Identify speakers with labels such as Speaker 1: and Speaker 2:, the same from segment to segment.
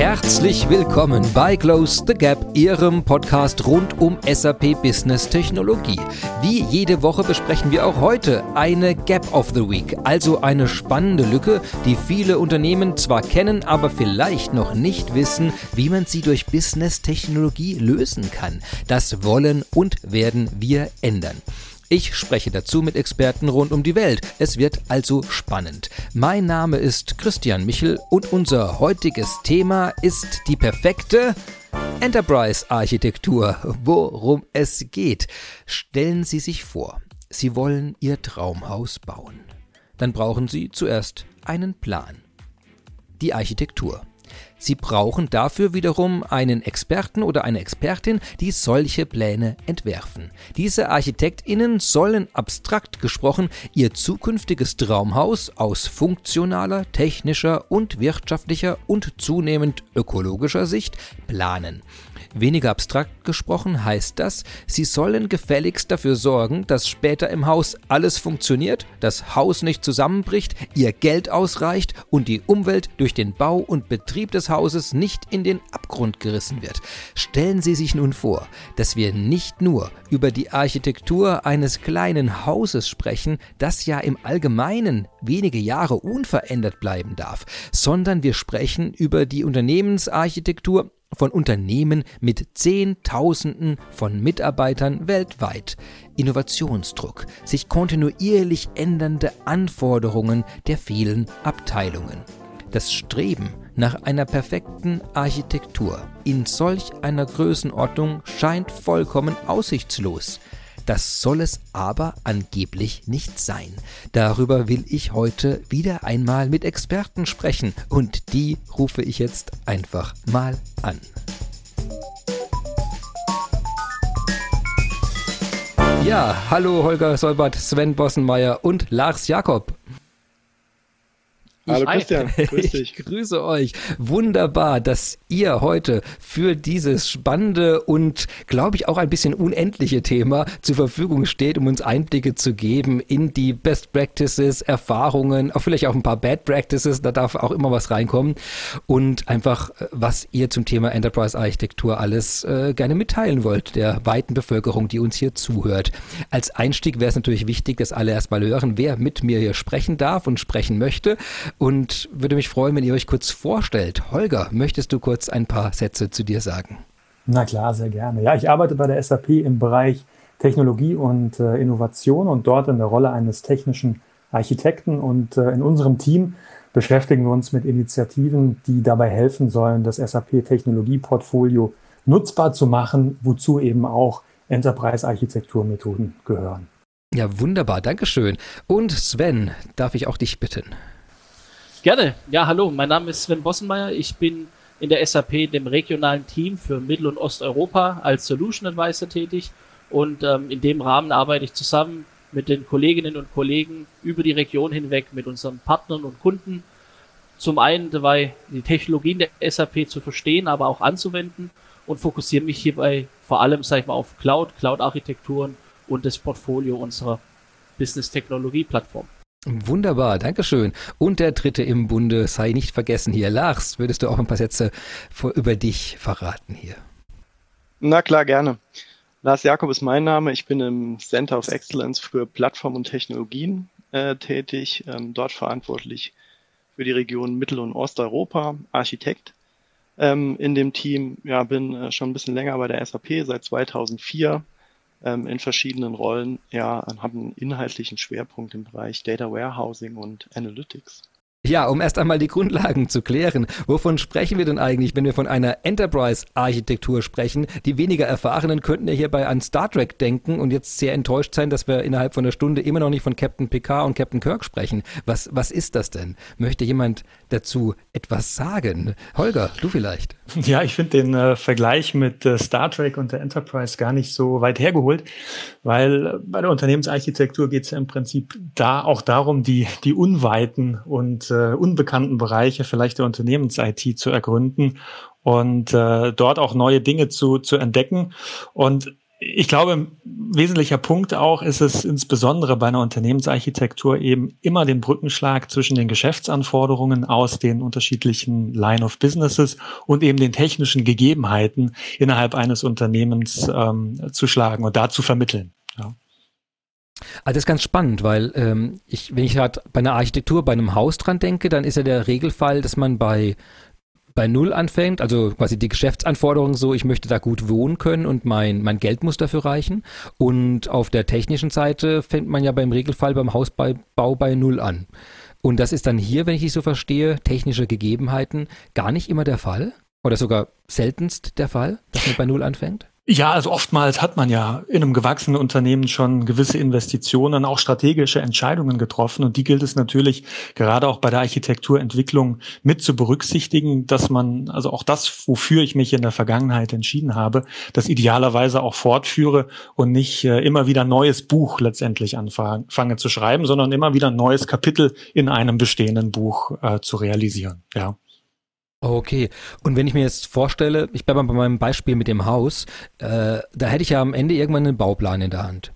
Speaker 1: Herzlich willkommen bei Close the Gap, Ihrem Podcast rund um SAP Business Technologie. Wie jede Woche besprechen wir auch heute eine Gap of the Week, also eine spannende Lücke, die viele Unternehmen zwar kennen, aber vielleicht noch nicht wissen, wie man sie durch Business Technologie lösen kann. Das wollen und werden wir ändern. Ich spreche dazu mit Experten rund um die Welt. Es wird also spannend. Mein Name ist Christian Michel und unser heutiges Thema ist die perfekte Enterprise-Architektur. Worum es geht. Stellen Sie sich vor, Sie wollen Ihr Traumhaus bauen. Dann brauchen Sie zuerst einen Plan. Die Architektur. Sie brauchen dafür wiederum einen Experten oder eine Expertin, die solche Pläne entwerfen. Diese Architektinnen sollen abstrakt gesprochen ihr zukünftiges Traumhaus aus funktionaler, technischer und wirtschaftlicher und zunehmend ökologischer Sicht planen. Weniger abstrakt gesprochen heißt das, sie sollen gefälligst dafür sorgen, dass später im Haus alles funktioniert, das Haus nicht zusammenbricht, ihr Geld ausreicht und die Umwelt durch den Bau und Betrieb des Hauses nicht in den Abgrund gerissen wird. Stellen Sie sich nun vor, dass wir nicht nur über die Architektur eines kleinen Hauses sprechen, das ja im Allgemeinen wenige Jahre unverändert bleiben darf, sondern wir sprechen über die Unternehmensarchitektur von Unternehmen mit Zehntausenden von Mitarbeitern weltweit, Innovationsdruck, sich kontinuierlich ändernde Anforderungen der vielen Abteilungen. Das Streben nach einer perfekten Architektur in solch einer Größenordnung scheint vollkommen aussichtslos. Das soll es aber angeblich nicht sein. Darüber will ich heute wieder einmal mit Experten sprechen und die rufe ich jetzt einfach mal an. Ja, hallo Holger Solbert, Sven Bossenmeier und Lars Jakob.
Speaker 2: Hallo Christian, grüß dich.
Speaker 1: Ich grüße euch. Wunderbar, dass ihr heute für dieses spannende und, glaube ich, auch ein bisschen unendliche Thema zur Verfügung steht, um uns Einblicke zu geben in die Best Practices, Erfahrungen, auch vielleicht auch ein paar Bad Practices, da darf auch immer was reinkommen und einfach, äh, was ihr zum Thema Enterprise Architektur alles äh, gerne mitteilen wollt, der weiten Bevölkerung, die uns hier zuhört. Als Einstieg wäre es natürlich wichtig, dass alle erstmal hören, wer mit mir hier sprechen darf und sprechen möchte und würde mich freuen, wenn ihr euch kurz vorstellt. Holger, möchtest du kurz ein paar Sätze zu dir sagen?
Speaker 3: Na klar, sehr gerne. Ja, ich arbeite bei der SAP im Bereich Technologie und äh, Innovation und dort in der Rolle eines technischen Architekten. Und äh, in unserem Team beschäftigen wir uns mit Initiativen, die dabei helfen sollen, das SAP-Technologieportfolio nutzbar zu machen, wozu eben auch Enterprise-Architekturmethoden gehören.
Speaker 1: Ja, wunderbar, Dankeschön. Und Sven, darf ich auch dich bitten?
Speaker 4: Gerne. Ja, hallo, mein Name ist Sven Bossenmeier. Ich bin in der SAP, dem regionalen Team für Mittel- und Osteuropa als Solution Advisor tätig. Und ähm, in dem Rahmen arbeite ich zusammen mit den Kolleginnen und Kollegen über die Region hinweg, mit unseren Partnern und Kunden. Zum einen dabei, die Technologien der SAP zu verstehen, aber auch anzuwenden und fokussiere mich hierbei vor allem, sag ich mal, auf Cloud, Cloud-Architekturen und das Portfolio unserer Business-Technologie-Plattform.
Speaker 1: Wunderbar, Dankeschön. Und der dritte im Bunde sei nicht vergessen hier. Lars, würdest du auch ein paar Sätze vor, über dich verraten hier?
Speaker 2: Na klar, gerne. Lars Jakob ist mein Name. Ich bin im Center of Excellence für Plattform und Technologien äh, tätig, ähm, dort verantwortlich für die Region Mittel- und Osteuropa, Architekt. Ähm, in dem Team ja, bin äh, schon ein bisschen länger bei der SAP, seit 2004 ähm, in verschiedenen Rollen ja, haben einen inhaltlichen Schwerpunkt im Bereich Data Warehousing und Analytics.
Speaker 1: Ja, um erst einmal die Grundlagen zu klären. Wovon sprechen wir denn eigentlich, wenn wir von einer Enterprise-Architektur sprechen? Die weniger Erfahrenen könnten ja hierbei an Star Trek denken und jetzt sehr enttäuscht sein, dass wir innerhalb von einer Stunde immer noch nicht von Captain Picard und Captain Kirk sprechen. Was, was ist das denn? Möchte jemand dazu etwas sagen? Holger, du vielleicht.
Speaker 3: Ja, ich finde den äh, Vergleich mit äh, Star Trek und der Enterprise gar nicht so weit hergeholt, weil bei der Unternehmensarchitektur geht es ja im Prinzip da auch darum, die, die unweiten und äh, unbekannten Bereiche vielleicht der Unternehmens-IT zu ergründen und äh, dort auch neue Dinge zu, zu entdecken. Und ich glaube, ein wesentlicher Punkt auch ist es insbesondere bei einer Unternehmensarchitektur eben immer den Brückenschlag zwischen den Geschäftsanforderungen aus den unterschiedlichen Line of Businesses und eben den technischen Gegebenheiten innerhalb eines Unternehmens ähm, zu schlagen und da zu vermitteln. Ja.
Speaker 1: Also das ist ganz spannend, weil ähm, ich, wenn ich gerade bei einer Architektur, bei einem Haus dran denke, dann ist ja der Regelfall, dass man bei bei Null anfängt, also quasi die Geschäftsanforderungen so, ich möchte da gut wohnen können und mein, mein Geld muss dafür reichen. Und auf der technischen Seite fängt man ja beim Regelfall beim Hausbau bei Null an. Und das ist dann hier, wenn ich dich so verstehe, technische Gegebenheiten gar nicht immer der Fall oder sogar seltenst der Fall, dass man bei Null anfängt?
Speaker 3: Ja, also oftmals hat man ja in einem gewachsenen Unternehmen schon gewisse Investitionen, auch strategische Entscheidungen getroffen. Und die gilt es natürlich gerade auch bei der Architekturentwicklung mit zu berücksichtigen, dass man also auch das, wofür ich mich in der Vergangenheit entschieden habe, das idealerweise auch fortführe und nicht äh, immer wieder neues Buch letztendlich anfange zu schreiben, sondern immer wieder ein neues Kapitel in einem bestehenden Buch äh, zu realisieren. Ja.
Speaker 1: Okay, und wenn ich mir jetzt vorstelle, ich bleibe mal bei meinem Beispiel mit dem Haus, äh, da hätte ich ja am Ende irgendwann einen Bauplan in der Hand.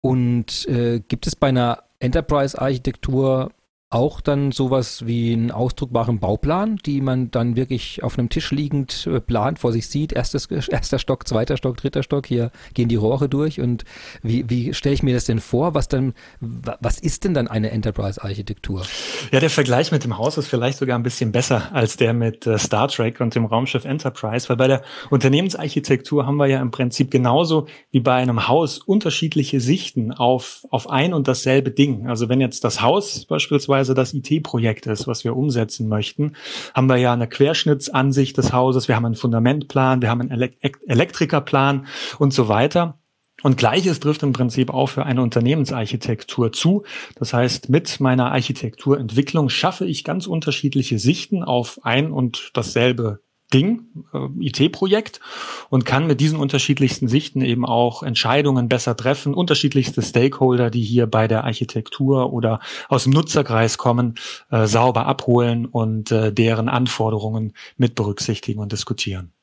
Speaker 1: Und äh, gibt es bei einer Enterprise-Architektur auch dann sowas wie einen ausdruckbaren Bauplan, die man dann wirklich auf einem Tisch liegend äh, plant, vor sich sieht, erstes, erster Stock, zweiter Stock, dritter Stock, hier gehen die Rohre durch. Und wie, wie stelle ich mir das denn vor, was dann, was ist denn dann eine Enterprise-Architektur?
Speaker 3: Ja, der Vergleich mit dem Haus ist vielleicht sogar ein bisschen besser als der mit äh, Star Trek und dem Raumschiff Enterprise, weil bei der Unternehmensarchitektur haben wir ja im Prinzip genauso wie bei einem Haus unterschiedliche Sichten auf, auf ein und dasselbe Ding. Also wenn jetzt das Haus beispielsweise beispielsweise das IT-Projekt ist, was wir umsetzen möchten, haben wir ja eine Querschnittsansicht des Hauses, wir haben einen Fundamentplan, wir haben einen Elektrikerplan und so weiter. Und gleiches trifft im Prinzip auch für eine Unternehmensarchitektur zu. Das heißt, mit meiner Architekturentwicklung schaffe ich ganz unterschiedliche Sichten auf ein und dasselbe Ding, äh, IT-Projekt und kann mit diesen unterschiedlichsten Sichten eben auch Entscheidungen besser treffen, unterschiedlichste Stakeholder, die hier bei der Architektur oder aus dem Nutzerkreis kommen, äh, sauber abholen und äh, deren Anforderungen mit berücksichtigen und diskutieren.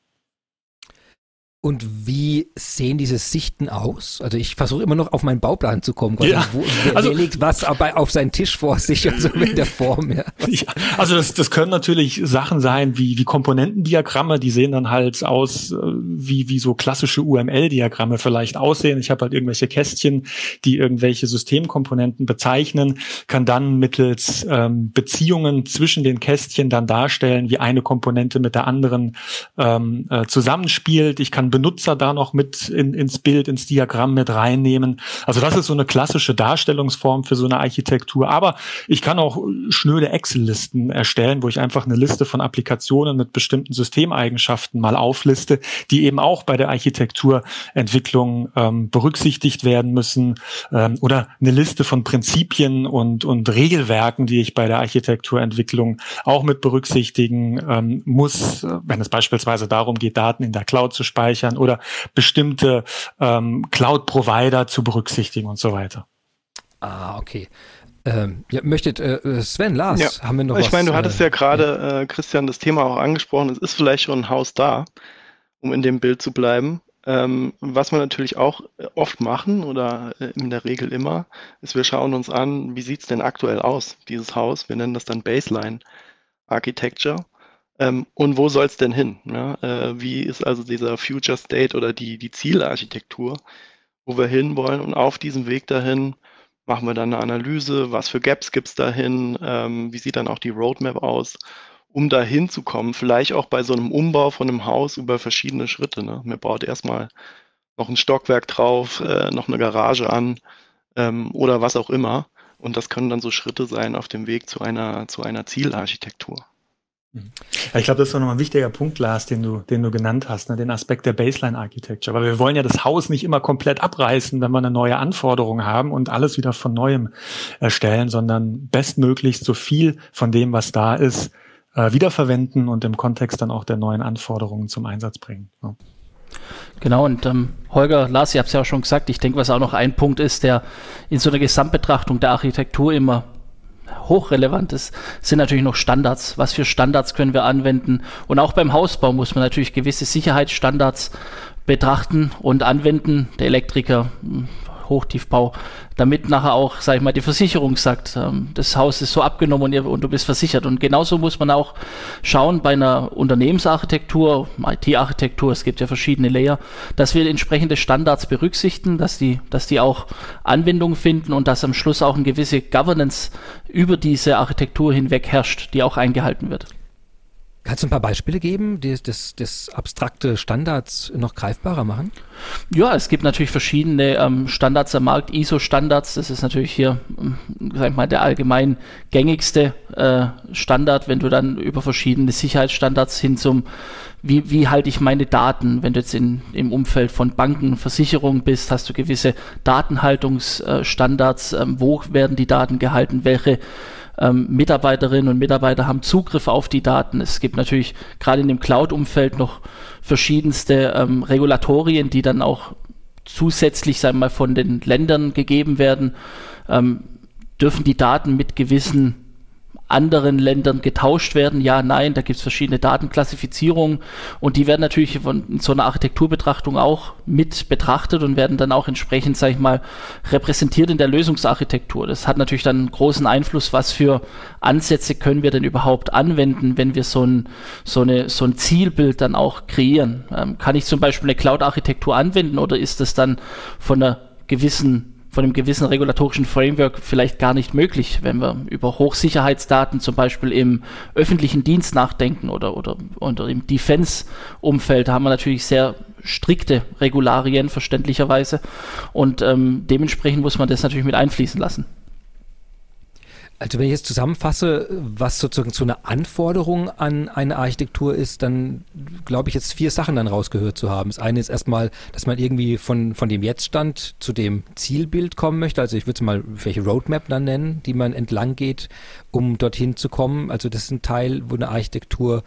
Speaker 1: Und wie sehen diese Sichten aus? Also ich versuche immer noch auf meinen Bauplan zu kommen. Ja. Wo, wer, also, wer legt was auf seinen Tisch vor sich und so mit der Form? Ja.
Speaker 3: ja. Also das, das können natürlich Sachen sein wie, wie Komponentendiagramme, die sehen dann halt aus äh, wie, wie so klassische UML-Diagramme vielleicht aussehen. Ich habe halt irgendwelche Kästchen, die irgendwelche Systemkomponenten bezeichnen, kann dann mittels ähm, Beziehungen zwischen den Kästchen dann darstellen, wie eine Komponente mit der anderen ähm, äh, zusammenspielt. Ich kann Benutzer da noch mit in, ins Bild, ins Diagramm mit reinnehmen. Also das ist so eine klassische Darstellungsform für so eine Architektur. Aber ich kann auch schnöde Excel-Listen erstellen, wo ich einfach eine Liste von Applikationen mit bestimmten Systemeigenschaften mal aufliste, die eben auch bei der Architekturentwicklung ähm, berücksichtigt werden müssen. Ähm, oder eine Liste von Prinzipien und, und Regelwerken, die ich bei der Architekturentwicklung auch mit berücksichtigen ähm, muss, wenn es beispielsweise darum geht, Daten in der Cloud zu speichern speichern oder bestimmte ähm, Cloud-Provider zu berücksichtigen und so weiter.
Speaker 1: Ah, okay. Ähm, ja, möchtet äh, Sven, Lars,
Speaker 2: ja. haben wir noch ich was? Ich meine, du hattest äh, ja gerade, äh, Christian, das Thema auch angesprochen. Es ist vielleicht schon ein Haus da, um in dem Bild zu bleiben. Ähm, was wir natürlich auch oft machen oder äh, in der Regel immer, ist, wir schauen uns an, wie sieht es denn aktuell aus, dieses Haus. Wir nennen das dann Baseline Architecture. Ähm, und wo soll es denn hin? Ja? Äh, wie ist also dieser Future State oder die, die Zielarchitektur, wo wir hinwollen? Und auf diesem Weg dahin machen wir dann eine Analyse, was für Gaps gibt es dahin, ähm, wie sieht dann auch die Roadmap aus, um da hinzukommen. Vielleicht auch bei so einem Umbau von einem Haus über verschiedene Schritte. Ne? Man baut erstmal noch ein Stockwerk drauf, äh, noch eine Garage an ähm, oder was auch immer. Und das können dann so Schritte sein auf dem Weg zu einer, zu einer Zielarchitektur.
Speaker 3: Ich glaube, das ist nochmal ein wichtiger Punkt, Lars, den du, den du genannt hast, ne? den Aspekt der Baseline Architecture. Weil wir wollen ja das Haus nicht immer komplett abreißen, wenn wir eine neue Anforderung haben und alles wieder von neuem erstellen, sondern bestmöglichst so viel von dem, was da ist, äh, wiederverwenden und im Kontext dann auch der neuen Anforderungen zum Einsatz bringen. Ja.
Speaker 4: Genau, und ähm, Holger, Lars, ihr habt es ja auch schon gesagt, ich denke, was auch noch ein Punkt ist, der in so einer Gesamtbetrachtung der Architektur immer hochrelevant ist, sind natürlich noch Standards. Was für Standards können wir anwenden? Und auch beim Hausbau muss man natürlich gewisse Sicherheitsstandards betrachten und anwenden. Der Elektriker Hochtiefbau, damit nachher auch, sag ich mal, die Versicherung sagt, ähm, das Haus ist so abgenommen und, ihr, und, du bist versichert. Und genauso muss man auch schauen bei einer Unternehmensarchitektur, IT-Architektur, es gibt ja verschiedene Layer, dass wir entsprechende Standards berücksichtigen, dass die, dass die auch Anwendung finden und dass am Schluss auch eine gewisse Governance über diese Architektur hinweg herrscht, die auch eingehalten wird.
Speaker 1: Kannst du ein paar Beispiele geben, die das, das abstrakte Standards noch greifbarer machen?
Speaker 4: Ja, es gibt natürlich verschiedene ähm, Standards am Markt, ISO-Standards. Das ist natürlich hier, ähm, sag ich mal, der allgemein gängigste äh, Standard, wenn du dann über verschiedene Sicherheitsstandards hin zum wie, wie halte ich meine Daten? Wenn du jetzt in, im Umfeld von Banken, Versicherungen bist, hast du gewisse Datenhaltungsstandards. Ähm, wo werden die Daten gehalten? Welche ähm, Mitarbeiterinnen und Mitarbeiter haben Zugriff auf die Daten. Es gibt natürlich gerade in dem Cloud-Umfeld noch verschiedenste ähm, Regulatorien, die dann auch zusätzlich, sagen wir mal, von den Ländern gegeben werden. Ähm, dürfen die Daten mit gewissen anderen Ländern getauscht werden. Ja, nein, da gibt es verschiedene Datenklassifizierungen und die werden natürlich von so einer Architekturbetrachtung auch mit betrachtet und werden dann auch entsprechend, sage ich mal, repräsentiert in der Lösungsarchitektur. Das hat natürlich dann großen Einfluss, was für Ansätze können wir denn überhaupt anwenden, wenn wir so ein, so eine, so ein Zielbild dann auch kreieren. Ähm, kann ich zum Beispiel eine Cloud-Architektur anwenden oder ist das dann von einer gewissen von einem gewissen regulatorischen Framework vielleicht gar nicht möglich, wenn wir über Hochsicherheitsdaten zum Beispiel im öffentlichen Dienst nachdenken oder, oder, oder im Defense-Umfeld haben wir natürlich sehr strikte Regularien, verständlicherweise. Und ähm, dementsprechend muss man das natürlich mit einfließen lassen.
Speaker 1: Also wenn ich jetzt zusammenfasse, was sozusagen so eine Anforderung an eine Architektur ist, dann glaube ich jetzt vier Sachen dann rausgehört zu haben. Das eine ist erstmal, dass man irgendwie von, von dem Jetztstand zu dem Zielbild kommen möchte. Also ich würde es mal welche Roadmap dann nennen, die man entlang geht, um dorthin zu kommen. Also das ist ein Teil, wo eine Architektur äh,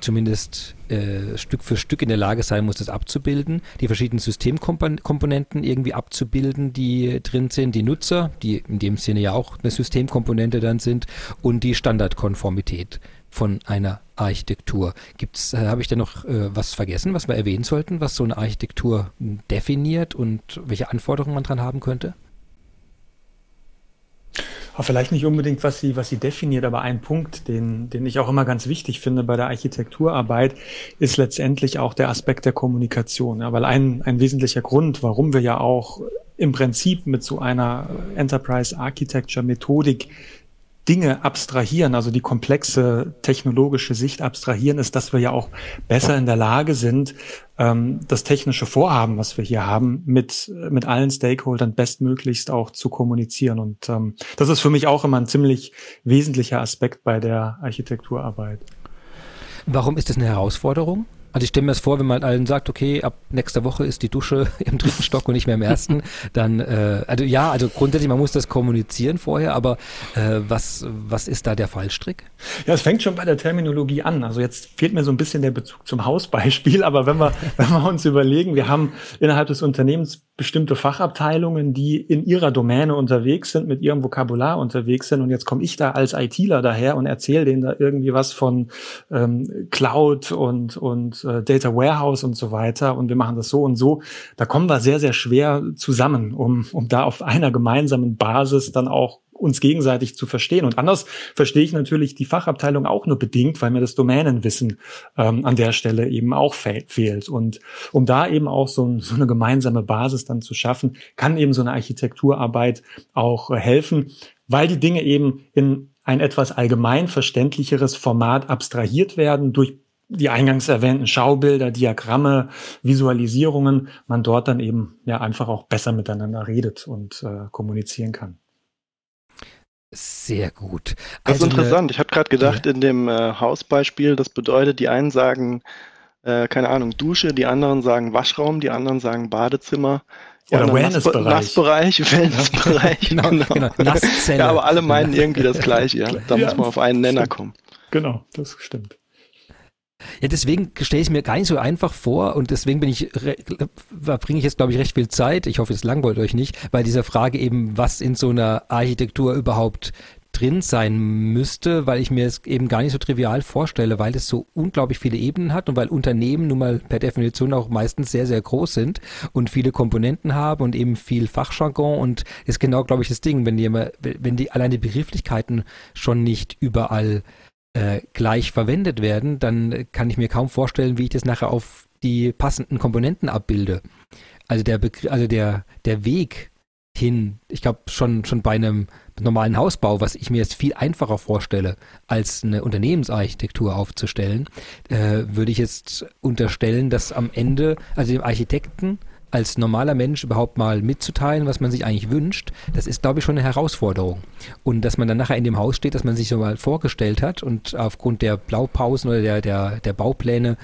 Speaker 1: zumindest äh, Stück für Stück in der Lage sein muss, das abzubilden, die verschiedenen Systemkomponenten irgendwie abzubilden, die drin sind, die Nutzer, die in dem Sinne ja auch eine Systemkomponente dann sind, und die Standardkonformität von einer Architektur. Gibt's, äh, habe ich da noch äh, was vergessen, was wir erwähnen sollten, was so eine Architektur definiert und welche Anforderungen man dran haben könnte?
Speaker 3: Aber vielleicht nicht unbedingt, was sie, was sie definiert, aber ein Punkt, den, den ich auch immer ganz wichtig finde bei der Architekturarbeit, ist letztendlich auch der Aspekt der Kommunikation. Ja, weil ein, ein wesentlicher Grund, warum wir ja auch im Prinzip mit so einer Enterprise Architecture Methodik Dinge abstrahieren, also die komplexe technologische Sicht abstrahieren, ist, dass wir ja auch besser in der Lage sind, ähm, das technische Vorhaben, was wir hier haben, mit, mit allen Stakeholdern bestmöglichst auch zu kommunizieren. Und ähm, das ist für mich auch immer ein ziemlich wesentlicher Aspekt bei der Architekturarbeit.
Speaker 1: Warum ist das eine Herausforderung? Also ich stelle mir das vor, wenn man allen sagt, okay, ab nächster Woche ist die Dusche im dritten Stock und nicht mehr im ersten, dann, äh, also ja, also grundsätzlich, man muss das kommunizieren vorher, aber äh, was, was ist da der Fallstrick?
Speaker 3: Ja, es fängt schon bei der Terminologie an. Also jetzt fehlt mir so ein bisschen der Bezug zum Hausbeispiel, aber wenn wir, wenn wir uns überlegen, wir haben innerhalb des Unternehmens bestimmte Fachabteilungen, die in ihrer Domäne unterwegs sind, mit ihrem Vokabular unterwegs sind und jetzt komme ich da als ITler daher und erzähle denen da irgendwie was von ähm, Cloud und, und äh, Data Warehouse und so weiter und wir machen das so und so, da kommen wir sehr, sehr schwer zusammen, um, um da auf einer gemeinsamen Basis dann auch uns gegenseitig zu verstehen. Und anders verstehe ich natürlich die Fachabteilung auch nur bedingt, weil mir das Domänenwissen ähm, an der Stelle eben auch fe fehlt. Und um da eben auch so, so, eine gemeinsame Basis dann zu schaffen, kann eben so eine Architekturarbeit auch äh, helfen, weil die Dinge eben in ein etwas allgemein verständlicheres Format abstrahiert werden durch die eingangs erwähnten Schaubilder, Diagramme, Visualisierungen, man dort dann eben ja einfach auch besser miteinander redet und äh, kommunizieren kann.
Speaker 1: Sehr gut.
Speaker 2: Das ist also interessant. Ich habe gerade gedacht, ja. in dem äh, Hausbeispiel, das bedeutet, die einen sagen, äh, keine Ahnung, Dusche, die anderen sagen Waschraum, die anderen sagen Badezimmer.
Speaker 3: Oder Wellnessbereich.
Speaker 2: Nassbereich, Wellnessbereich. genau, genau. genau. Nasszelle. Ja, aber alle meinen irgendwie das Gleiche. Ja? Da ja, muss man auf einen Nenner kommen.
Speaker 3: Genau, das stimmt.
Speaker 1: Ja, deswegen stelle ich mir gar nicht so einfach vor und deswegen bin ich, bringe ich jetzt, glaube ich, recht viel Zeit. Ich hoffe, es langweilt euch nicht, bei dieser Frage eben, was in so einer Architektur überhaupt drin sein müsste, weil ich mir es eben gar nicht so trivial vorstelle, weil es so unglaublich viele Ebenen hat und weil Unternehmen nun mal per Definition auch meistens sehr, sehr groß sind und viele Komponenten haben und eben viel Fachjargon und ist genau, glaube ich, das Ding, wenn die, wenn die allein die Begrifflichkeiten schon nicht überall äh, gleich verwendet werden, dann kann ich mir kaum vorstellen, wie ich das nachher auf die passenden Komponenten abbilde. Also der Begr also der, der Weg hin, ich glaube schon, schon bei einem normalen Hausbau, was ich mir jetzt viel einfacher vorstelle, als eine Unternehmensarchitektur aufzustellen, äh, würde ich jetzt unterstellen, dass am Ende, also dem Architekten als normaler Mensch überhaupt mal mitzuteilen, was man sich eigentlich wünscht, das ist, glaube ich, schon eine Herausforderung. Und dass man dann nachher in dem Haus steht, dass man sich so mal vorgestellt hat und aufgrund der Blaupausen oder der, der, der Baupläne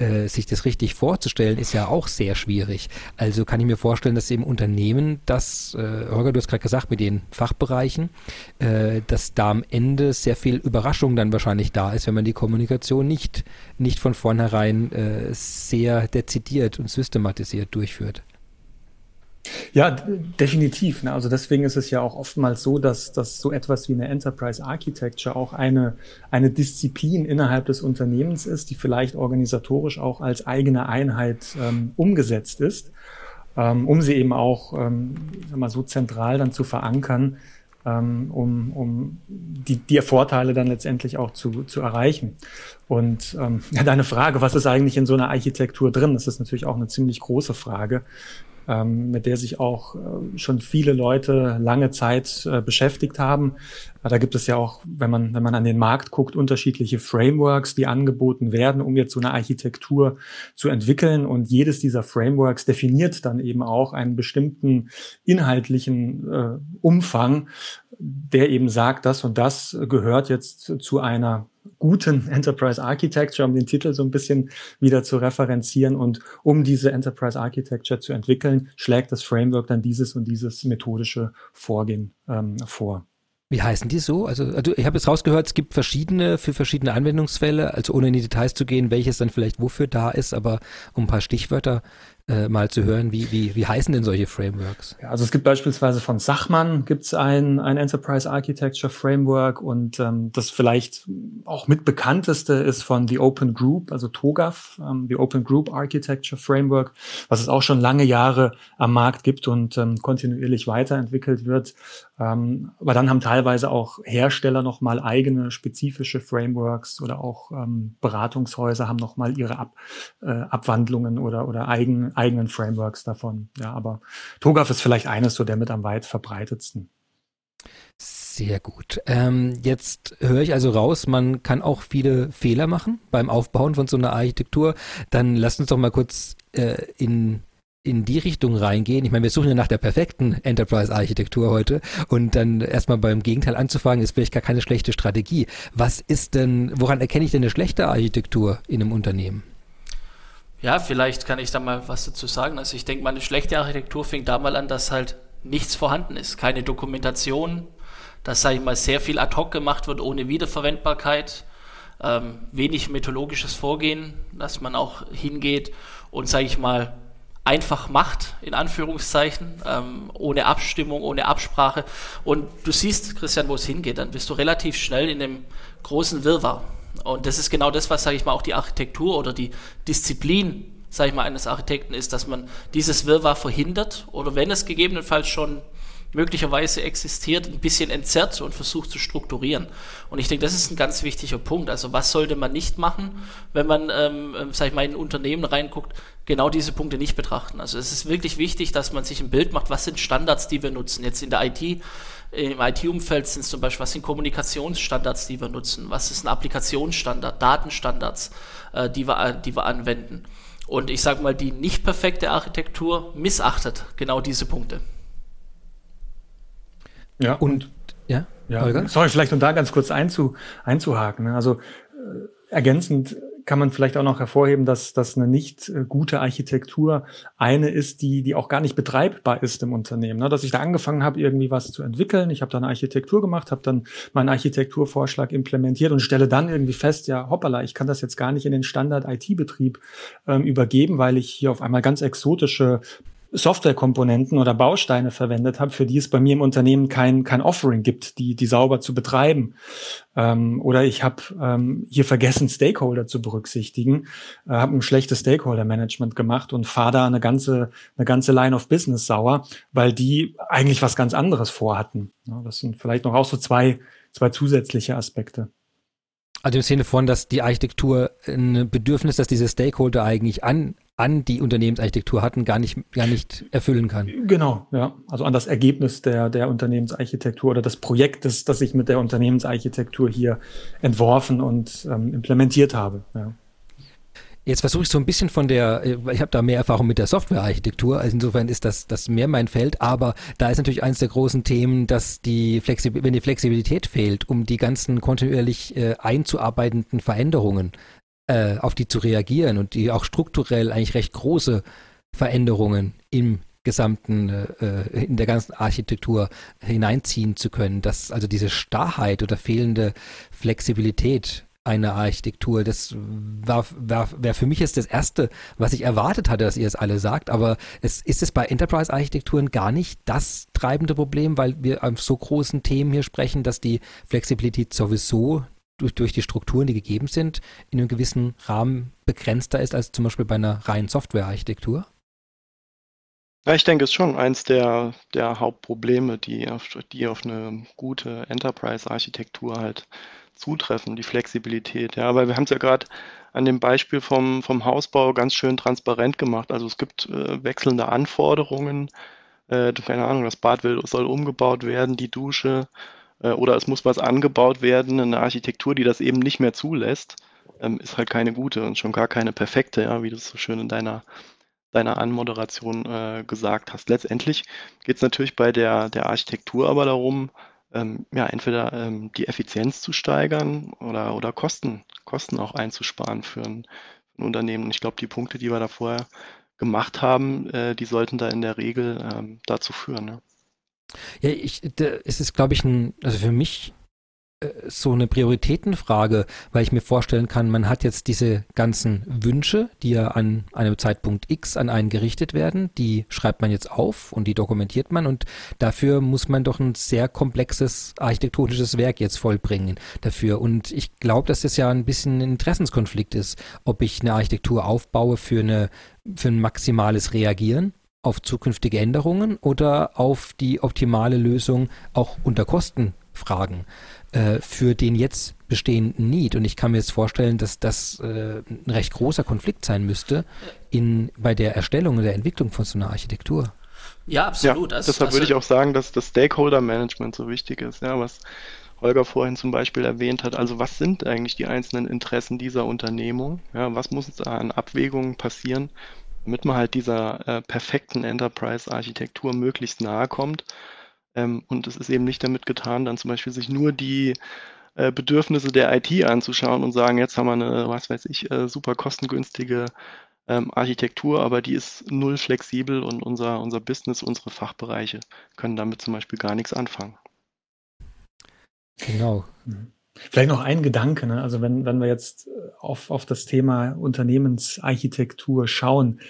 Speaker 1: äh, sich das richtig vorzustellen, ist ja auch sehr schwierig. Also kann ich mir vorstellen, dass im Unternehmen das, äh, Holger, du hast gerade gesagt, mit den Fachbereichen, äh, dass da am Ende sehr viel Überraschung dann wahrscheinlich da ist, wenn man die Kommunikation nicht, nicht von vornherein äh, sehr dezidiert und systematisiert durchführt.
Speaker 3: Ja, definitiv. Ne? Also deswegen ist es ja auch oftmals so, dass, dass so etwas wie eine Enterprise Architecture auch eine, eine Disziplin innerhalb des Unternehmens ist, die vielleicht organisatorisch auch als eigene Einheit ähm, umgesetzt ist, ähm, um sie eben auch ähm, sag mal, so zentral dann zu verankern, ähm, um, um die, die Vorteile dann letztendlich auch zu, zu erreichen. Und ähm, ja, deine Frage, was ist eigentlich in so einer Architektur drin? Das ist natürlich auch eine ziemlich große Frage ähm, mit der sich auch äh, schon viele Leute lange Zeit äh, beschäftigt haben. Da gibt es ja auch, wenn man, wenn man an den Markt guckt, unterschiedliche Frameworks, die angeboten werden, um jetzt so eine Architektur zu entwickeln. Und jedes dieser Frameworks definiert dann eben auch einen bestimmten inhaltlichen äh, Umfang, der eben sagt, das und das gehört jetzt zu einer guten Enterprise Architecture, um den Titel so ein bisschen wieder zu referenzieren. Und um diese Enterprise Architecture zu entwickeln, schlägt das Framework dann dieses und dieses methodische Vorgehen ähm, vor.
Speaker 1: Wie heißen die so? Also, also ich habe jetzt rausgehört, es gibt verschiedene für verschiedene Anwendungsfälle, also ohne in die Details zu gehen, welches dann vielleicht wofür da ist, aber um ein paar Stichwörter äh, mal zu hören, wie, wie, wie heißen denn solche Frameworks?
Speaker 3: Ja, also es gibt beispielsweise von Sachmann gibt's ein, ein Enterprise Architecture Framework und ähm, das vielleicht auch mit bekannteste ist von The Open Group, also TOGAF, ähm, The Open Group Architecture Framework, was es auch schon lange Jahre am Markt gibt und ähm, kontinuierlich weiterentwickelt wird. Ähm, aber dann haben teilweise auch Hersteller nochmal eigene spezifische Frameworks oder auch ähm, Beratungshäuser haben nochmal ihre Ab, äh, Abwandlungen oder, oder eigen, eigenen Frameworks davon. Ja, aber TOGAF ist vielleicht eines so der mit am weit verbreitetsten.
Speaker 1: Sehr gut. Ähm, jetzt höre ich also raus, man kann auch viele Fehler machen beim Aufbauen von so einer Architektur. Dann lasst uns doch mal kurz äh, in in die Richtung reingehen. Ich meine, wir suchen ja nach der perfekten Enterprise-Architektur heute und dann erstmal beim Gegenteil anzufangen, ist vielleicht gar keine schlechte Strategie. Was ist denn, woran erkenne ich denn eine schlechte Architektur in einem Unternehmen?
Speaker 4: Ja, vielleicht kann ich da mal was dazu sagen. Also ich denke, meine schlechte Architektur fängt da mal an, dass halt nichts vorhanden ist. Keine Dokumentation, dass, sage ich mal, sehr viel ad hoc gemacht wird ohne Wiederverwendbarkeit, ähm, wenig methodologisches Vorgehen, dass man auch hingeht und, sage ich mal, einfach macht, in Anführungszeichen, ähm, ohne Abstimmung, ohne Absprache. Und du siehst, Christian, wo es hingeht, dann bist du relativ schnell in einem großen Wirrwarr. Und das ist genau das, was, sage ich mal, auch die Architektur oder die Disziplin, sage ich mal, eines Architekten ist, dass man dieses Wirrwarr verhindert oder wenn es gegebenenfalls schon möglicherweise existiert, ein bisschen entzerrt und versucht zu strukturieren. Und ich denke, das ist ein ganz wichtiger Punkt. Also was sollte man nicht machen, wenn man, ähm, ähm sag ich mal, in ein Unternehmen reinguckt, genau diese Punkte nicht betrachten. Also es ist wirklich wichtig, dass man sich ein Bild macht, was sind Standards, die wir nutzen. Jetzt in der IT im IT-Umfeld sind es zum Beispiel, was sind Kommunikationsstandards, die wir nutzen? Was ist ein Applikationsstandard, Datenstandards, äh, die, wir, die wir anwenden? Und ich sage mal, die nicht perfekte Architektur missachtet genau diese Punkte.
Speaker 3: Ja, und ja, ja sorry, vielleicht um da ganz kurz einzu, einzuhaken. Ne? Also äh, ergänzend kann man vielleicht auch noch hervorheben, dass dass eine nicht äh, gute Architektur eine ist, die die auch gar nicht betreibbar ist im Unternehmen. Ne? Dass ich da angefangen habe, irgendwie was zu entwickeln, ich habe da eine Architektur gemacht, habe dann meinen Architekturvorschlag implementiert und stelle dann irgendwie fest, ja, hoppala, ich kann das jetzt gar nicht in den Standard IT-Betrieb ähm, übergeben, weil ich hier auf einmal ganz exotische Softwarekomponenten oder Bausteine verwendet habe, für die es bei mir im Unternehmen kein, kein Offering gibt, die, die sauber zu betreiben. Ähm, oder ich habe ähm, hier vergessen, Stakeholder zu berücksichtigen, äh, habe ein schlechtes Stakeholder-Management gemacht und fahre da eine ganze, eine ganze Line of Business sauer, weil die eigentlich was ganz anderes vorhatten. Ja, das sind vielleicht noch auch so zwei, zwei zusätzliche Aspekte.
Speaker 1: Also im Sinne von, dass die Architektur ein Bedürfnis, dass diese Stakeholder eigentlich an, an die Unternehmensarchitektur hatten, gar nicht, gar nicht erfüllen kann.
Speaker 3: Genau, ja. Also an das Ergebnis der, der Unternehmensarchitektur oder des Projektes, das ich mit der Unternehmensarchitektur hier entworfen und ähm, implementiert habe. Ja.
Speaker 1: Jetzt versuche ich so ein bisschen von der, äh, ich habe da mehr Erfahrung mit der Softwarearchitektur, also insofern ist das, das mehr mein Feld, aber da ist natürlich eines der großen Themen, dass die Flexibilität, wenn die Flexibilität fehlt, um die ganzen kontinuierlich äh, einzuarbeitenden Veränderungen äh, auf die zu reagieren und die auch strukturell eigentlich recht große Veränderungen im gesamten, äh, äh in der ganzen Architektur hineinziehen zu können, dass also diese Starrheit oder fehlende Flexibilität eine Architektur. Das war, war, war für mich jetzt das Erste, was ich erwartet hatte, dass ihr es alle sagt. Aber es, ist es bei Enterprise-Architekturen gar nicht das treibende Problem, weil wir auf so großen Themen hier sprechen, dass die Flexibilität sowieso durch, durch die Strukturen, die gegeben sind, in einem gewissen Rahmen begrenzter ist als zum Beispiel bei einer reinen Software-Architektur?
Speaker 2: Ja, ich denke, es ist schon eins der, der Hauptprobleme, die auf, die auf eine gute Enterprise-Architektur halt zutreffen, die Flexibilität. Ja, aber wir haben es ja gerade an dem Beispiel vom, vom Hausbau ganz schön transparent gemacht. Also es gibt äh, wechselnde Anforderungen. Äh, keine Ahnung, das Bad will, soll umgebaut werden, die Dusche oder es muss was angebaut werden, eine Architektur, die das eben nicht mehr zulässt, ähm, ist halt keine gute und schon gar keine perfekte, ja, wie du es so schön in deiner deiner Anmoderation äh, gesagt hast. Letztendlich geht es natürlich bei der, der Architektur aber darum, ähm, ja, entweder ähm, die Effizienz zu steigern oder, oder Kosten, Kosten auch einzusparen für ein, für ein Unternehmen. Und ich glaube, die Punkte, die wir da vorher gemacht haben, äh, die sollten da in der Regel ähm, dazu führen. Ja,
Speaker 1: ja ich, da, es ist, glaube ich, ein, also für mich so eine Prioritätenfrage, weil ich mir vorstellen kann, man hat jetzt diese ganzen Wünsche, die ja an einem Zeitpunkt X an einen gerichtet werden, die schreibt man jetzt auf und die dokumentiert man und dafür muss man doch ein sehr komplexes architektonisches Werk jetzt vollbringen dafür. Und ich glaube, dass das ja ein bisschen ein Interessenskonflikt ist, ob ich eine Architektur aufbaue für eine für ein maximales Reagieren auf zukünftige Änderungen oder auf die optimale Lösung auch unter Kostenfragen äh, für den jetzt bestehenden Need. Und ich kann mir jetzt vorstellen, dass das äh, ein recht großer Konflikt sein müsste in, bei der Erstellung und der Entwicklung von so einer Architektur.
Speaker 2: Ja, absolut. Ja, also, deshalb also, würde ich auch sagen, dass das Stakeholder-Management so wichtig ist, ja, was Holger vorhin zum Beispiel erwähnt hat. Also was sind eigentlich die einzelnen Interessen dieser Unternehmung? Ja, was muss da an Abwägungen passieren, damit man halt dieser äh, perfekten Enterprise-Architektur möglichst nahe kommt? Ähm, und es ist eben nicht damit getan, dann zum Beispiel sich nur die äh, Bedürfnisse der IT anzuschauen und sagen, jetzt haben wir eine, was weiß ich, äh, super kostengünstige ähm, Architektur, aber die ist null flexibel und unser, unser Business, unsere Fachbereiche können damit zum Beispiel gar nichts anfangen.
Speaker 3: Genau. Vielleicht noch ein Gedanke, ne? also wenn, wenn wir jetzt äh, auf, auf das Thema Unternehmensarchitektur schauen,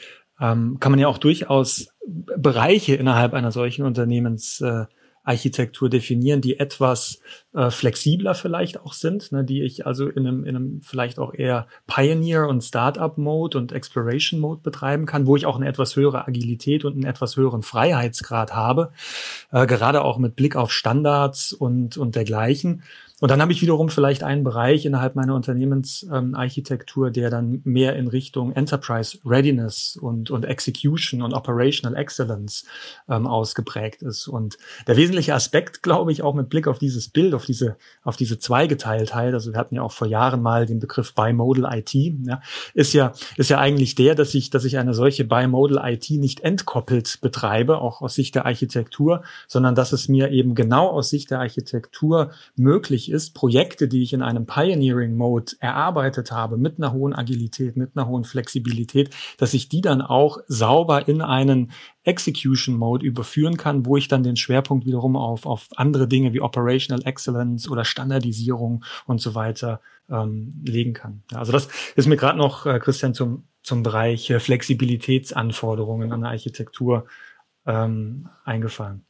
Speaker 3: ähm, kann man ja auch durchaus Bereiche innerhalb einer solchen Unternehmensarchitektur äh, definieren, die etwas äh, flexibler vielleicht auch sind, ne, die ich also in einem, in einem vielleicht auch eher Pioneer- und Startup-Mode und Exploration-Mode betreiben kann, wo ich auch eine etwas höhere Agilität und einen etwas höheren Freiheitsgrad habe, äh, gerade auch mit Blick auf Standards und, und dergleichen. Und dann habe ich wiederum vielleicht einen Bereich innerhalb meiner Unternehmensarchitektur, ähm, der dann mehr in Richtung Enterprise Readiness und, und Execution und Operational Excellence ähm, ausgeprägt ist. Und der wesentliche Aspekt, glaube ich, auch mit Blick auf dieses Bild, auf diese, auf diese Zweigeteiltheit, also wir hatten ja auch vor Jahren mal den Begriff Bimodal IT, ja, ist ja, ist ja eigentlich der, dass ich, dass ich eine solche Bimodal IT nicht entkoppelt betreibe, auch aus Sicht der Architektur, sondern dass es mir eben genau aus Sicht der Architektur möglich ist, Projekte, die ich in einem Pioneering Mode erarbeitet habe, mit einer hohen Agilität, mit einer hohen Flexibilität, dass ich die dann auch sauber in einen Execution Mode überführen kann, wo ich dann den Schwerpunkt wiederum auf, auf andere Dinge wie Operational Excellence oder Standardisierung und so weiter ähm, legen kann. Also das ist mir gerade noch, äh, Christian, zum zum Bereich äh, Flexibilitätsanforderungen an der Architektur ähm, eingefallen.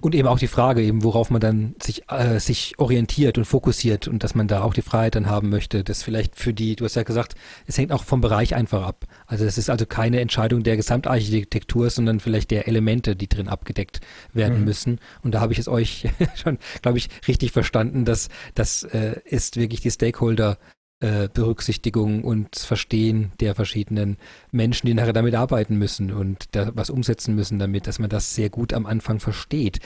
Speaker 1: Und eben auch die Frage, eben worauf man dann sich, äh, sich orientiert und fokussiert und dass man da auch die Freiheit dann haben möchte. Das vielleicht für die, du hast ja gesagt, es hängt auch vom Bereich einfach ab. Also es ist also keine Entscheidung der Gesamtarchitektur, sondern vielleicht der Elemente, die drin abgedeckt werden mhm. müssen. Und da habe ich es euch schon, glaube ich, richtig verstanden, dass das äh, ist wirklich die Stakeholder äh, Berücksichtigung und Verstehen der verschiedenen Menschen, die nachher damit arbeiten müssen und da was umsetzen müssen damit, dass man das sehr gut am Anfang versteht.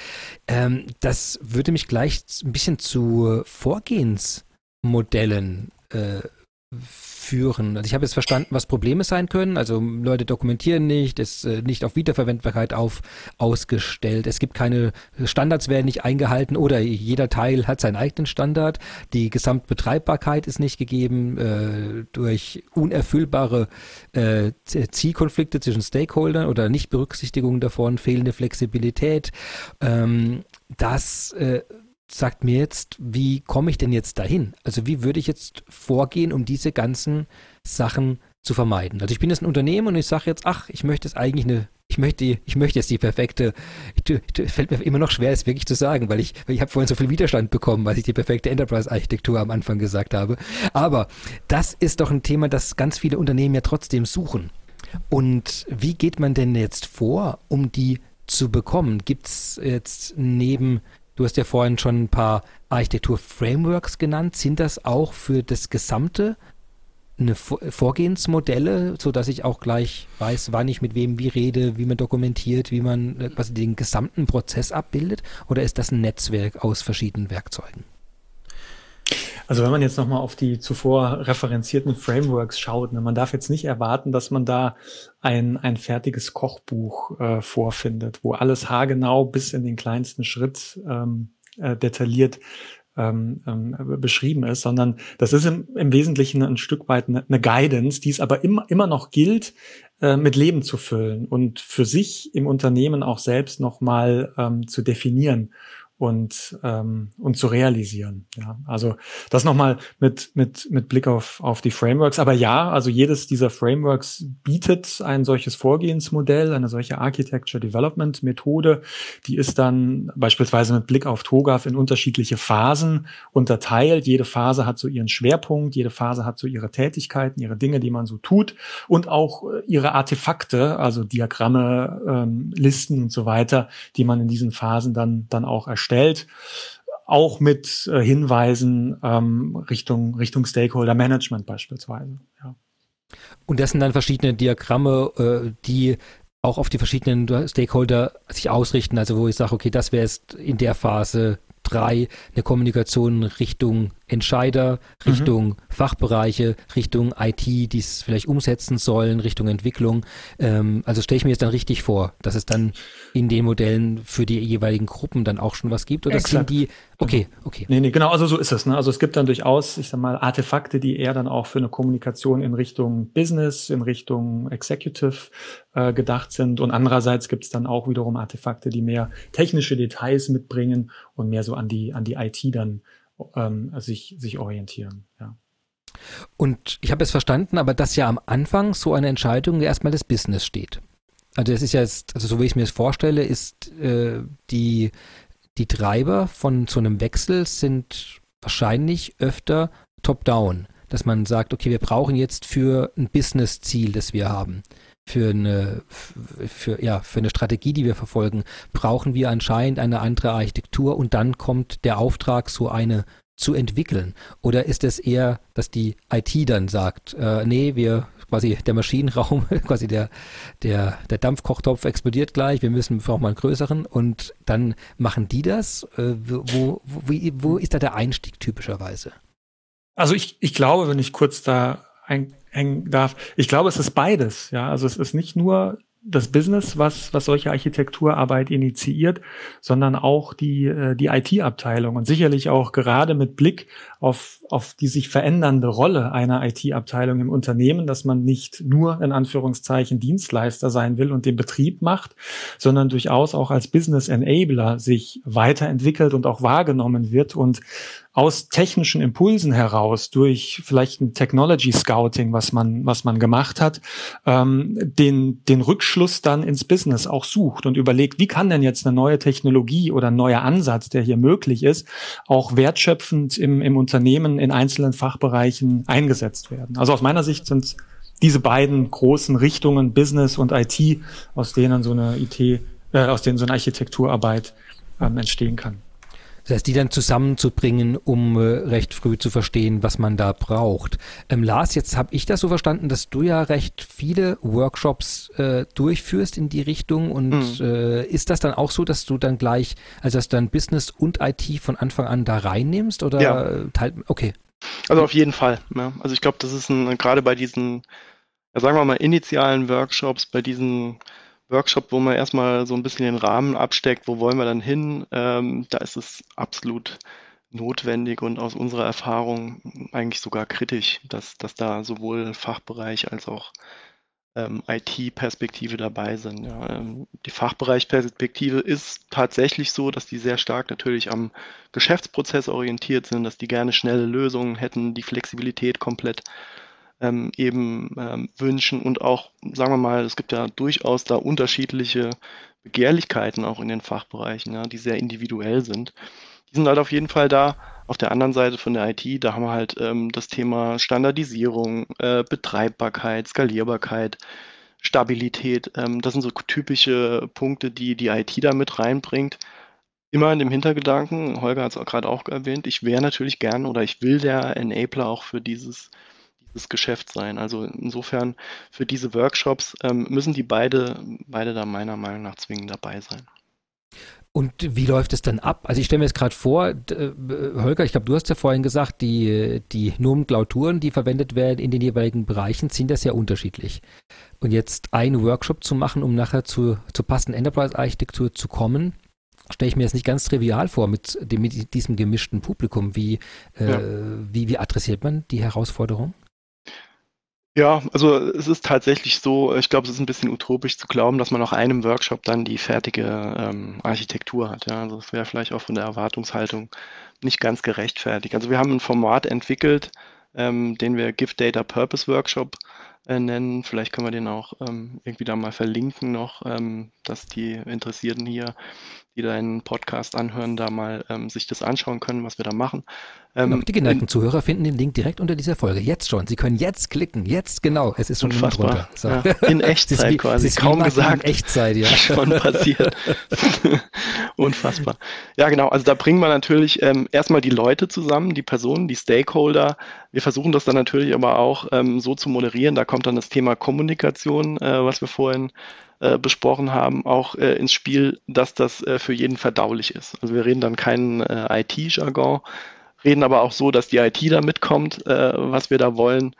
Speaker 1: Ähm, das würde mich gleich ein bisschen zu Vorgehensmodellen äh, führen. Also ich habe jetzt verstanden, was Probleme sein können. Also Leute dokumentieren nicht, ist äh, nicht auf Wiederverwendbarkeit auf, ausgestellt. Es gibt keine Standards werden nicht eingehalten oder jeder Teil hat seinen eigenen Standard. Die Gesamtbetreibbarkeit ist nicht gegeben äh, durch unerfüllbare äh, Zielkonflikte zwischen Stakeholdern oder Nichtberücksichtigung davon, fehlende Flexibilität. Ähm, das äh, sagt mir jetzt, wie komme ich denn jetzt dahin? Also wie würde ich jetzt vorgehen, um diese ganzen Sachen zu vermeiden? Also ich bin jetzt ein Unternehmen und ich sage jetzt, ach, ich möchte es eigentlich eine, ich möchte, ich möchte jetzt die perfekte, ich, fällt mir immer noch schwer, es wirklich zu sagen, weil ich, weil ich habe vorhin so viel Widerstand bekommen, weil ich die perfekte Enterprise-Architektur am Anfang gesagt habe. Aber das ist doch ein Thema, das ganz viele Unternehmen ja trotzdem suchen. Und wie geht man denn jetzt vor, um die zu bekommen? Gibt es jetzt neben Du hast ja vorhin schon ein paar Architektur-Frameworks genannt. Sind das auch für das gesamte eine Vorgehensmodelle, so dass ich auch gleich weiß, wann ich mit wem wie rede, wie man dokumentiert, wie man äh, quasi den gesamten Prozess abbildet? Oder ist das ein Netzwerk aus verschiedenen Werkzeugen?
Speaker 3: Also wenn man jetzt nochmal auf die zuvor referenzierten Frameworks schaut, ne, man darf jetzt nicht erwarten, dass man da ein, ein fertiges Kochbuch äh, vorfindet, wo alles haargenau bis in den kleinsten Schritt ähm, äh, detailliert ähm, ähm, beschrieben ist, sondern das ist im, im Wesentlichen ein Stück weit eine, eine Guidance, die es aber immer, immer noch gilt, äh, mit Leben zu füllen und für sich im Unternehmen auch selbst nochmal ähm, zu definieren und, ähm, und zu realisieren. Ja, also das nochmal mit, mit, mit Blick auf, auf die Frameworks. Aber ja, also jedes dieser Frameworks bietet ein solches Vorgehensmodell, eine solche Architecture Development Methode. Die ist dann beispielsweise mit Blick auf TOGAF in unterschiedliche Phasen unterteilt. Jede Phase hat so ihren Schwerpunkt, jede Phase hat so ihre Tätigkeiten, ihre Dinge, die man so tut und auch äh, ihre Artefakte, also Diagramme, ähm, Listen und so weiter, die man in diesen Phasen dann, dann auch erstellt erstellt, auch mit äh, Hinweisen ähm, Richtung, Richtung Stakeholder Management beispielsweise. Ja.
Speaker 1: Und das sind dann verschiedene Diagramme, äh, die auch auf die verschiedenen Stakeholder sich ausrichten. Also wo ich sage, okay, das wäre jetzt in der Phase drei eine Kommunikation Richtung Entscheider, Richtung mhm. Fachbereiche, Richtung IT, die es vielleicht umsetzen sollen, Richtung Entwicklung. Ähm, also stelle ich mir jetzt dann richtig vor, dass es dann in den Modellen für die jeweiligen Gruppen dann auch schon was gibt? Oder Exakt. sind die, okay, genau. okay.
Speaker 3: Nee, nee, genau, also so ist es. Ne? Also es gibt dann durchaus, ich sag mal, Artefakte, die eher dann auch für eine Kommunikation in Richtung Business, in Richtung Executive äh, gedacht sind. Und andererseits gibt es dann auch wiederum Artefakte, die mehr technische Details mitbringen und mehr so an die, an die IT dann ähm, sich, sich orientieren. Ja.
Speaker 1: Und ich habe es verstanden, aber dass ja am Anfang so eine Entscheidung erstmal das Business steht. Also das ist ja jetzt, also so wie ich mir das vorstelle, ist äh, die, die Treiber von so einem Wechsel sind wahrscheinlich öfter top-down. Dass man sagt, okay, wir brauchen jetzt für ein Business-Ziel, das wir haben, für eine, für, ja, für eine Strategie, die wir verfolgen, brauchen wir anscheinend eine andere Architektur und dann kommt der Auftrag, so eine zu entwickeln? Oder ist es eher, dass die IT dann sagt, äh, nee, wir quasi der Maschinenraum, quasi der, der, der Dampfkochtopf explodiert gleich, wir müssen brauchen mal einen größeren und dann machen die das? Äh, wo, wo, wo ist da der Einstieg typischerweise?
Speaker 3: Also ich, ich glaube, wenn ich kurz da ein, hängen darf. Ich glaube, es ist beides. Ja, also es ist nicht nur das Business, was, was solche Architekturarbeit initiiert, sondern auch die, äh, die IT-Abteilung und sicherlich auch gerade mit Blick auf, auf die sich verändernde Rolle einer IT-Abteilung im Unternehmen, dass man nicht nur in Anführungszeichen Dienstleister sein will und den Betrieb macht, sondern durchaus auch als Business Enabler sich weiterentwickelt und auch wahrgenommen wird und aus technischen Impulsen heraus, durch vielleicht ein Technology Scouting, was man, was man gemacht hat, ähm, den, den Rückschluss dann ins Business auch sucht und überlegt, wie kann denn jetzt eine neue Technologie oder ein neuer Ansatz, der hier möglich ist, auch wertschöpfend im, im Unternehmen in einzelnen Fachbereichen eingesetzt werden. Also aus meiner Sicht sind diese beiden großen Richtungen Business und IT, aus denen so eine IT, äh, aus denen so eine Architekturarbeit ähm, entstehen kann.
Speaker 1: Das heißt, die dann zusammenzubringen, um äh, recht früh zu verstehen, was man da braucht. Ähm, Lars, jetzt habe ich das so verstanden, dass du ja recht viele Workshops äh, durchführst in die Richtung. Und mhm. äh, ist das dann auch so, dass du dann gleich, also dass dann Business und IT von Anfang an da reinnimmst? Oder ja. teilt, okay.
Speaker 2: Also auf jeden Fall. Ja. Also ich glaube, das ist ein, gerade bei diesen, ja, sagen wir mal, initialen Workshops, bei diesen Workshop, wo man erstmal so ein bisschen den Rahmen absteckt, wo wollen wir dann hin, ähm, da ist es absolut notwendig und aus unserer Erfahrung eigentlich sogar kritisch, dass, dass da sowohl Fachbereich als auch ähm, IT-Perspektive dabei sind. Ja. Ähm, die Fachbereichperspektive ist tatsächlich so, dass die sehr stark natürlich am Geschäftsprozess orientiert sind, dass die gerne schnelle Lösungen hätten, die Flexibilität komplett ähm, eben ähm, wünschen und auch, sagen wir mal, es gibt ja durchaus da unterschiedliche Begehrlichkeiten auch in den Fachbereichen, ja, die sehr individuell sind. Die sind halt auf jeden Fall da. Auf der anderen Seite von der IT, da haben wir halt ähm, das Thema Standardisierung, äh, Betreibbarkeit, Skalierbarkeit, Stabilität. Ähm, das sind so typische Punkte, die die IT da mit reinbringt. Immer in dem Hintergedanken, Holger hat es gerade auch erwähnt, ich wäre natürlich gern oder ich will der Enabler auch für dieses dieses Geschäft sein. Also insofern für diese Workshops ähm, müssen die beide, beide da meiner Meinung nach zwingend dabei sein.
Speaker 1: Und wie läuft es dann ab? Also ich stelle mir jetzt gerade vor, äh, Holger, ich glaube, du hast ja vorhin gesagt, die, die Nomenklauturen, die verwendet werden in den jeweiligen Bereichen, sind das ja unterschiedlich. Und jetzt einen Workshop zu machen, um nachher zu, zur passenden Enterprise-Architektur zu kommen, stelle ich mir jetzt nicht ganz trivial vor mit, dem, mit diesem gemischten Publikum. Wie, äh, ja. wie, wie adressiert man die Herausforderung?
Speaker 2: Ja, also es ist tatsächlich so, ich glaube, es ist ein bisschen utopisch zu glauben, dass man nach einem Workshop dann die fertige ähm, Architektur hat. Ja, also das wäre vielleicht auch von der Erwartungshaltung nicht ganz gerechtfertigt. Also wir haben ein Format entwickelt, ähm, den wir Give Data Purpose Workshop äh, nennen. Vielleicht können wir den auch ähm, irgendwie da mal verlinken noch, ähm, dass die Interessierten hier die deinen Podcast anhören, da mal ähm, sich das anschauen können, was wir da machen.
Speaker 1: Ähm, genau, die geneigten Zuhörer finden den Link direkt unter dieser Folge. Jetzt schon. Sie können jetzt klicken. Jetzt genau. Es ist schon
Speaker 2: unfassbar. So. Ja, in Echtzeit wie, quasi.
Speaker 1: Kaum gesagt.
Speaker 2: In
Speaker 1: Echtzeit, ja.
Speaker 2: Schon passiert. unfassbar. Ja, genau. Also da bringen wir natürlich ähm, erstmal die Leute zusammen, die Personen, die Stakeholder. Wir versuchen das dann natürlich aber auch ähm, so zu moderieren. Da kommt dann das Thema Kommunikation, äh, was wir vorhin äh, besprochen haben, auch äh, ins Spiel, dass das äh, für jeden verdaulich ist. Also wir reden dann keinen äh, IT-Jargon, reden aber auch so, dass die IT da mitkommt, äh, was wir da wollen.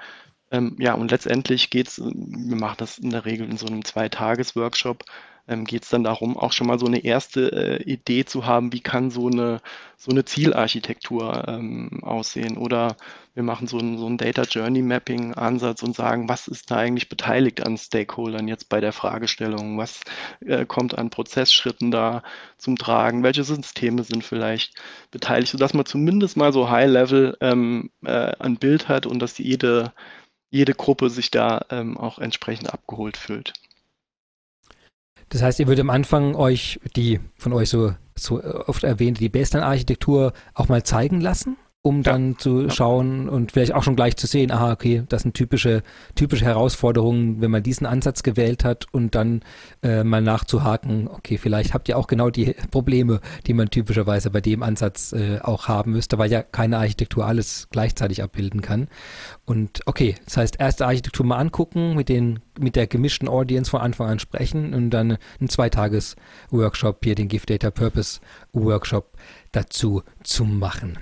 Speaker 2: Ähm, ja, und letztendlich geht es, wir machen das in der Regel in so einem Zweitages-Workshop, ähm, geht es dann darum, auch schon mal so eine erste äh, Idee zu haben, wie kann so eine, so eine Zielarchitektur ähm, aussehen. Oder wir machen so einen, so einen Data Journey Mapping Ansatz und sagen, was ist da eigentlich beteiligt an Stakeholdern jetzt bei der Fragestellung? Was äh, kommt an Prozessschritten da zum Tragen? Welche Systeme sind vielleicht beteiligt, sodass man zumindest mal so High Level ähm, äh, ein Bild hat und dass jede, jede Gruppe sich da ähm, auch entsprechend abgeholt fühlt.
Speaker 1: Das heißt, ihr würdet am Anfang euch die von euch so, so oft erwähnte, die Baseline-Architektur auch mal zeigen lassen? Um dann ja. zu schauen und vielleicht auch schon gleich zu sehen, aha, okay, das sind typische, typische Herausforderungen, wenn man diesen Ansatz gewählt hat und dann äh, mal nachzuhaken, okay, vielleicht habt ihr auch genau die Probleme, die man typischerweise bei dem Ansatz äh, auch haben müsste, weil ja keine Architektur alles gleichzeitig abbilden kann. Und okay, das heißt, erste Architektur mal angucken, mit den, mit der gemischten Audience von Anfang an sprechen und dann einen Zweitages-Workshop, hier den Gift Data Purpose Workshop dazu zu machen.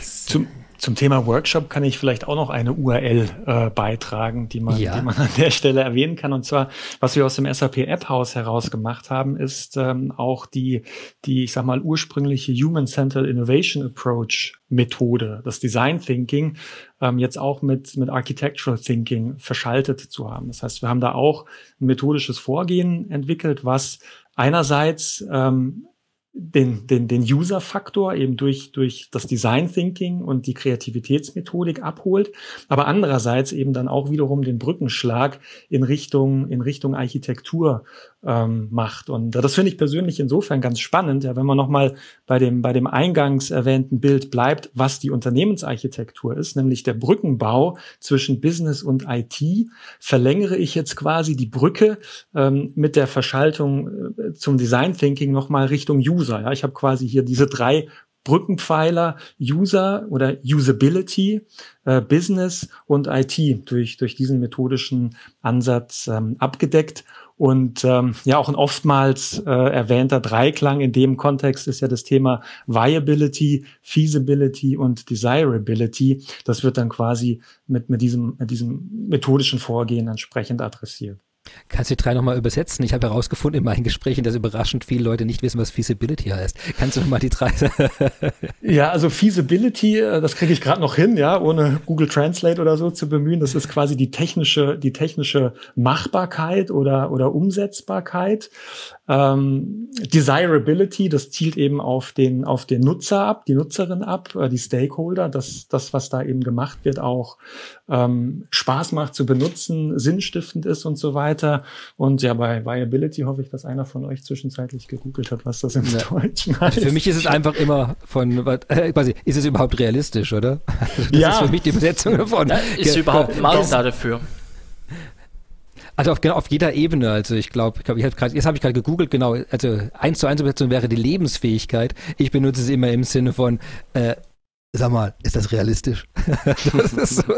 Speaker 3: Zum, Zum Thema Workshop kann ich vielleicht auch noch eine URL äh, beitragen, die man, ja. die man an der Stelle erwähnen kann. Und zwar, was wir aus dem SAP App House heraus gemacht haben, ist ähm, auch die, die, ich sag mal, ursprüngliche Human-Centered Innovation Approach Methode, das Design Thinking, ähm, jetzt auch mit, mit Architectural Thinking verschaltet zu haben. Das heißt, wir haben da auch ein methodisches Vorgehen entwickelt, was einerseits ähm, den, den, den User-Faktor eben durch, durch das Design Thinking und die Kreativitätsmethodik abholt, aber andererseits eben dann auch wiederum den Brückenschlag in Richtung, in Richtung Architektur ähm, macht. Und das finde ich persönlich insofern ganz spannend, ja, wenn man nochmal bei dem, bei dem eingangs erwähnten Bild bleibt, was die Unternehmensarchitektur ist, nämlich der Brückenbau zwischen Business und IT, verlängere ich jetzt quasi die Brücke ähm, mit der Verschaltung äh, zum Design Thinking nochmal Richtung User. Ja. Ich habe quasi hier diese drei Brückenpfeiler User oder Usability, äh, Business und IT durch, durch diesen methodischen Ansatz ähm, abgedeckt. Und ähm, ja, auch ein oftmals äh, erwähnter Dreiklang in dem Kontext ist ja das Thema Viability, Feasibility und Desirability. Das wird dann quasi mit, mit, diesem, mit diesem methodischen Vorgehen entsprechend adressiert.
Speaker 1: Kannst du die drei nochmal übersetzen? Ich habe herausgefunden in meinen Gesprächen, dass überraschend viele Leute nicht wissen, was Feasibility heißt. Kannst du nochmal die drei?
Speaker 3: ja, also Feasibility, äh, das kriege ich gerade noch hin, ja, ohne Google Translate oder so zu bemühen. Das ist quasi die technische, die technische Machbarkeit oder, oder Umsetzbarkeit. Ähm, Desirability, das zielt eben auf den, auf den Nutzer ab, die Nutzerin ab, äh, die Stakeholder, dass das, was da eben gemacht wird, auch ähm, Spaß macht zu benutzen, sinnstiftend ist und so weiter. Und ja, bei Viability hoffe ich, dass einer von euch zwischenzeitlich gegoogelt hat, was das im ja. Deutschen
Speaker 1: heißt. Für mich ist es einfach immer von, äh, quasi, ist es überhaupt realistisch, oder?
Speaker 3: Das ja. ist
Speaker 1: für mich die Übersetzung davon. Ja,
Speaker 4: ist überhaupt ein Maß dafür?
Speaker 1: Also auf, genau, auf jeder Ebene. Also ich glaube, ich glaub, ich hab grad, jetzt habe ich gerade gegoogelt, genau, also eins zu eins Übersetzung wäre die Lebensfähigkeit. Ich benutze es immer im Sinne von, äh, sag mal, ist das realistisch? das ist so,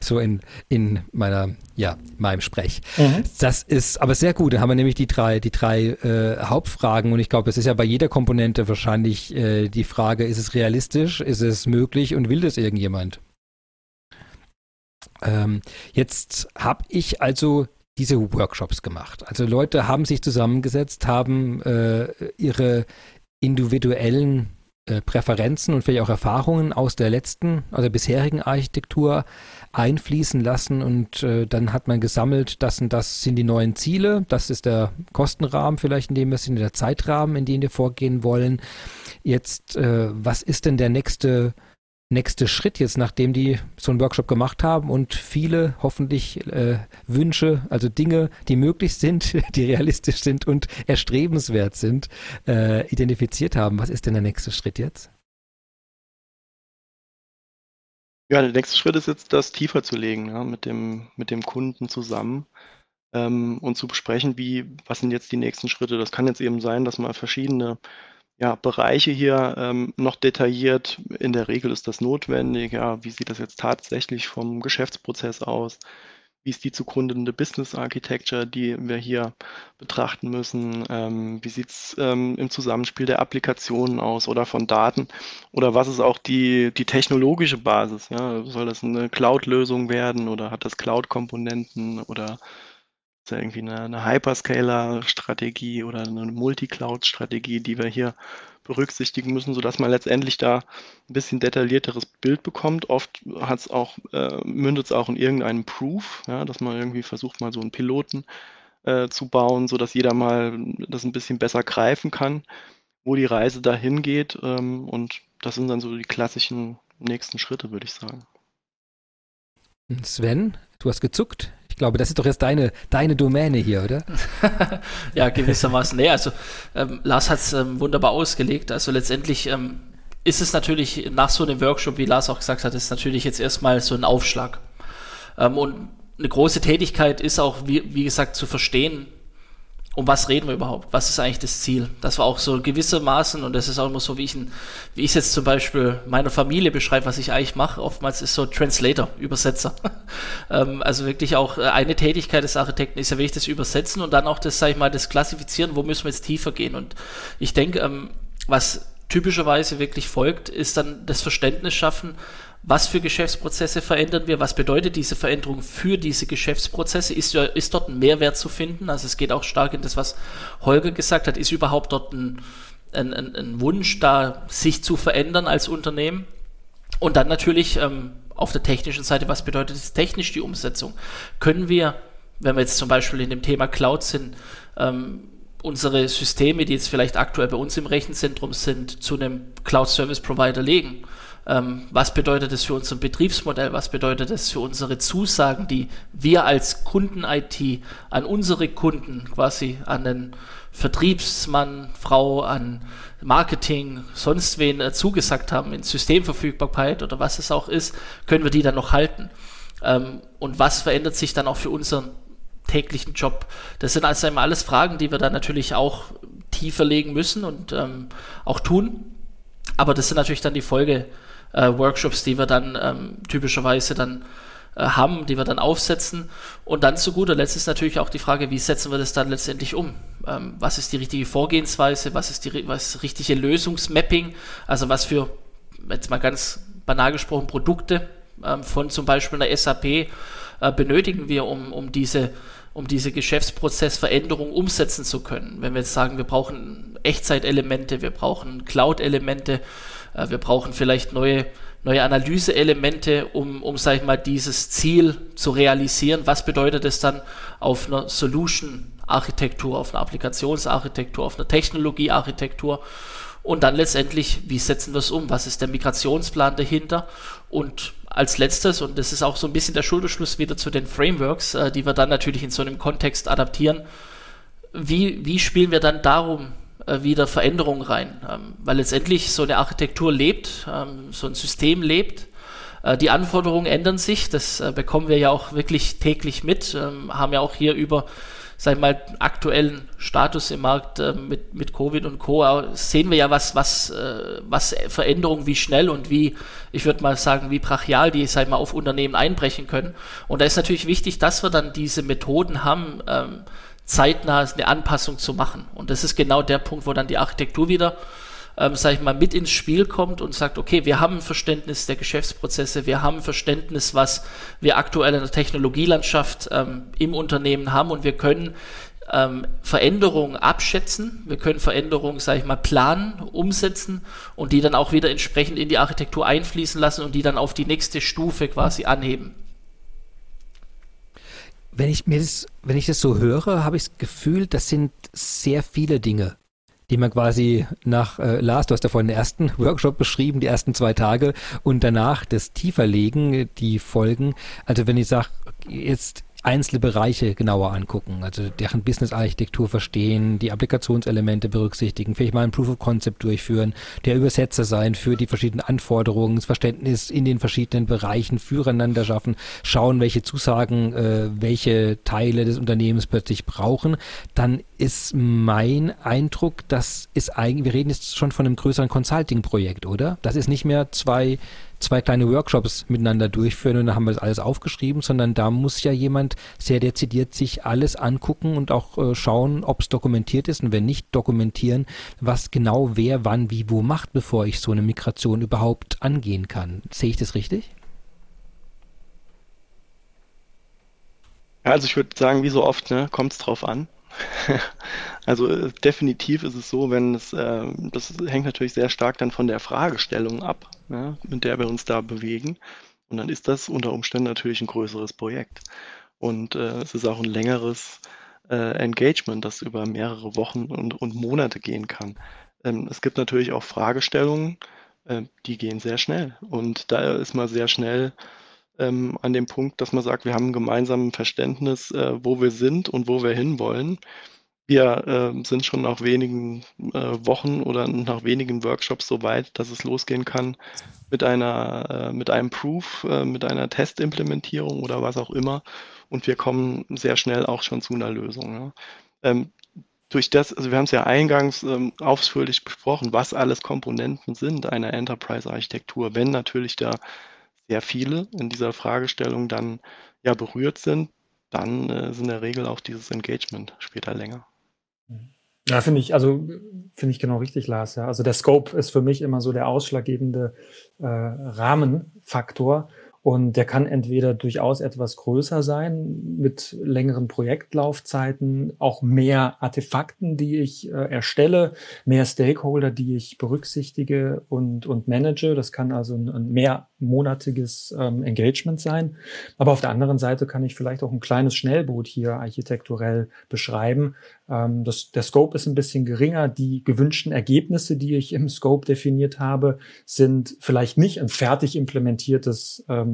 Speaker 1: so, in, in meiner, ja, meinem Sprech. Mhm. Das ist aber sehr gut. Da haben wir nämlich die drei, die drei äh, Hauptfragen und ich glaube, das ist ja bei jeder Komponente wahrscheinlich äh, die Frage, ist es realistisch, ist es möglich und will das irgendjemand? Ähm, jetzt habe ich also diese Workshops gemacht. Also Leute haben sich zusammengesetzt, haben äh, ihre individuellen äh, Präferenzen und vielleicht auch Erfahrungen aus der letzten, aus der bisherigen Architektur einfließen lassen und äh, dann hat man gesammelt, das und das sind die neuen Ziele, das ist der Kostenrahmen vielleicht, in dem wir sind, der Zeitrahmen, in dem wir vorgehen wollen. Jetzt, äh, was ist denn der nächste nächste Schritt jetzt, nachdem die so einen Workshop gemacht haben und viele hoffentlich äh, Wünsche, also Dinge, die möglich sind, die realistisch sind und erstrebenswert sind, äh, identifiziert haben. Was ist denn der nächste Schritt jetzt?
Speaker 2: Ja, der nächste Schritt ist jetzt, das tiefer zu legen, ja, mit, dem, mit dem Kunden zusammen ähm, und zu besprechen, wie, was sind jetzt die nächsten Schritte. Das kann jetzt eben sein, dass man verschiedene ja, Bereiche hier ähm, noch detailliert. In der Regel ist das notwendig. Ja, wie sieht das jetzt tatsächlich vom Geschäftsprozess aus? Wie ist die zugrunde Business Architecture, die wir hier betrachten müssen? Ähm, wie sieht es ähm, im Zusammenspiel der Applikationen aus oder von Daten? Oder was ist auch die, die technologische Basis? Ja? Soll das eine Cloud-Lösung werden oder hat das Cloud-Komponenten oder ist ja irgendwie eine, eine Hyperscaler-Strategie oder eine Multi-Cloud-Strategie, die wir hier berücksichtigen müssen, sodass man letztendlich da ein bisschen detaillierteres Bild bekommt. Oft hat's auch, äh, mündet es auch in irgendeinem Proof, ja, dass man irgendwie versucht, mal so einen Piloten äh, zu bauen, sodass jeder mal das ein bisschen besser greifen kann, wo die Reise dahin geht. Ähm, und das sind dann so die klassischen nächsten Schritte, würde ich sagen.
Speaker 1: Sven, du hast gezuckt. Ich glaube, das ist doch jetzt deine, deine Domäne hier, oder?
Speaker 4: ja, gewissermaßen. Nee, also ähm, Lars hat es ähm, wunderbar ausgelegt. Also letztendlich ähm, ist es natürlich nach so einem Workshop, wie Lars auch gesagt hat, ist natürlich jetzt erstmal so ein Aufschlag. Ähm, und eine große Tätigkeit ist auch, wie, wie gesagt, zu verstehen, um was reden wir überhaupt? Was ist eigentlich das Ziel? Das war auch so gewissermaßen, und das ist auch immer so, wie ich, wie ich jetzt zum Beispiel meiner Familie beschreibe, was ich eigentlich mache. Oftmals ist so Translator, Übersetzer. ähm, also wirklich auch äh, eine Tätigkeit des Architekten ist ja wirklich das Übersetzen und dann auch das, sag ich mal, das Klassifizieren, wo müssen wir jetzt tiefer gehen. Und ich denke, ähm, was typischerweise wirklich folgt, ist dann das Verständnis schaffen, was für Geschäftsprozesse verändern wir, was bedeutet diese Veränderung für diese Geschäftsprozesse, ist, ist dort ein Mehrwert zu finden, also es geht auch stark in das, was Holger gesagt hat, ist überhaupt dort ein, ein, ein, ein Wunsch da, sich zu verändern als Unternehmen und dann natürlich ähm, auf der technischen Seite, was bedeutet es technisch die Umsetzung? Können wir, wenn wir jetzt zum Beispiel in dem Thema Cloud sind, ähm, unsere Systeme, die jetzt vielleicht aktuell bei uns im Rechenzentrum sind, zu einem Cloud Service Provider legen? Ähm, was bedeutet das für unser Betriebsmodell? Was bedeutet das für unsere Zusagen, die wir als Kunden-IT an unsere Kunden, quasi an den Vertriebsmann, Frau, an Marketing, sonst wen äh, zugesagt haben in Systemverfügbarkeit oder was es auch ist, können wir die dann noch halten? Ähm, und was verändert sich dann auch für unseren täglichen Job? Das sind also immer alles Fragen, die wir dann natürlich auch tiefer legen müssen und ähm, auch tun. Aber das sind natürlich dann die Folge-Workshops, äh, die wir dann ähm, typischerweise dann äh, haben, die wir dann aufsetzen. Und dann zu guter Letzt ist natürlich auch die Frage, wie setzen wir das dann letztendlich um? Ähm, was ist die richtige Vorgehensweise? Was ist die was richtige Lösungsmapping? Also was für, jetzt mal ganz banal gesprochen, Produkte ähm, von zum Beispiel einer SAP äh, benötigen wir, um, um diese um diese Geschäftsprozessveränderung umsetzen zu können. Wenn wir jetzt sagen, wir brauchen Echtzeitelemente, wir brauchen Cloud-Elemente, wir brauchen vielleicht neue neue Analyseelemente, um, um sag ich mal, dieses Ziel zu realisieren. Was bedeutet es dann auf einer Solution-Architektur, auf einer Applikationsarchitektur, auf einer Technologiearchitektur? Und dann letztendlich, wie setzen wir es um? Was ist der Migrationsplan dahinter? Und als letztes, und das ist auch so ein bisschen der Schulterschluss wieder zu den Frameworks, äh, die wir dann natürlich in so einem Kontext adaptieren, wie, wie spielen wir dann darum äh, wieder Veränderungen rein. Ähm, weil letztendlich so eine Architektur lebt, ähm, so ein System lebt. Äh, die Anforderungen ändern sich, das äh, bekommen wir ja auch wirklich täglich mit, ähm, haben ja auch hier über sag ich mal, aktuellen Status im Markt äh, mit, mit Covid und Co. sehen wir ja, was, was, äh, was Veränderungen, wie schnell und wie, ich würde mal sagen, wie brachial die, sag ich mal, auf Unternehmen einbrechen können. Und da ist natürlich wichtig, dass wir dann diese Methoden haben, zeitnah eine Anpassung zu machen. Und das ist genau der Punkt, wo dann die Architektur wieder, ähm, sage ich mal, mit ins Spiel kommt und sagt, okay, wir haben ein Verständnis der Geschäftsprozesse, wir haben ein Verständnis, was wir aktuell in der Technologielandschaft ähm, im Unternehmen haben und wir können ähm, Veränderungen abschätzen, wir können Veränderungen, sage ich mal, planen, umsetzen und die dann auch wieder entsprechend in die Architektur einfließen lassen und die dann auf die nächste Stufe quasi anheben.
Speaker 1: Wenn ich mir das, wenn ich das so höre, habe ich das Gefühl, das sind sehr viele Dinge, die man quasi nach äh, Lars, du hast ja vorhin den ersten Workshop beschrieben, die ersten zwei Tage und danach das Tieferlegen, die Folgen. Also wenn ich sage, jetzt einzelne Bereiche genauer angucken, also deren Business-Architektur verstehen, die Applikationselemente berücksichtigen, vielleicht mal ein Proof of Concept durchführen, der Übersetzer sein für die verschiedenen Anforderungen, das Verständnis in den verschiedenen Bereichen füreinander schaffen, schauen, welche Zusagen, äh, welche Teile des Unternehmens plötzlich brauchen, dann ist mein Eindruck, das ist eigentlich, wir reden jetzt schon von einem größeren Consulting-Projekt, oder? Das ist nicht mehr zwei zwei kleine Workshops miteinander durchführen und dann haben wir das alles aufgeschrieben, sondern da muss ja jemand sehr dezidiert sich alles angucken und auch äh, schauen, ob es dokumentiert ist und wenn nicht dokumentieren, was genau wer wann wie wo macht, bevor ich so eine Migration überhaupt angehen kann. Sehe ich das richtig?
Speaker 2: Also ich würde sagen, wie so oft, ne, kommt es drauf an. Also äh, definitiv ist es so, wenn es, äh, das hängt natürlich sehr stark dann von der Fragestellung ab, ja, mit der wir uns da bewegen. Und dann ist das unter Umständen natürlich ein größeres Projekt. Und äh, es ist auch ein längeres äh, Engagement, das über mehrere Wochen und, und Monate gehen kann. Ähm, es gibt natürlich auch Fragestellungen, äh, die gehen sehr schnell. Und da ist man sehr schnell ähm, an dem Punkt, dass man sagt, wir haben ein gemeinsames Verständnis, äh, wo wir sind und wo wir hinwollen. Wir äh, sind schon nach wenigen äh, Wochen oder nach wenigen Workshops so weit, dass es losgehen kann mit einer, äh, mit einem Proof, äh, mit einer Testimplementierung oder was auch immer. Und wir kommen sehr schnell auch schon zu einer Lösung. Ja. Ähm, durch das, also wir haben es ja eingangs ähm, ausführlich besprochen, was alles Komponenten sind einer Enterprise-Architektur. Wenn natürlich da sehr viele in dieser Fragestellung dann ja berührt sind, dann äh, ist in der Regel auch dieses Engagement später länger.
Speaker 3: Ja, finde ich, also finde ich genau richtig, Lars. Ja. Also der Scope ist für mich immer so der ausschlaggebende äh, Rahmenfaktor. Und der kann entweder durchaus etwas größer sein, mit längeren Projektlaufzeiten, auch mehr Artefakten, die ich äh, erstelle, mehr Stakeholder, die ich berücksichtige und, und manage. Das kann also ein, ein mehrmonatiges ähm, Engagement sein. Aber auf der anderen Seite kann ich vielleicht auch ein kleines Schnellboot hier architekturell beschreiben. Ähm, das, der Scope ist ein bisschen geringer. Die gewünschten Ergebnisse, die ich im Scope definiert habe, sind vielleicht nicht ein fertig implementiertes ähm, äh,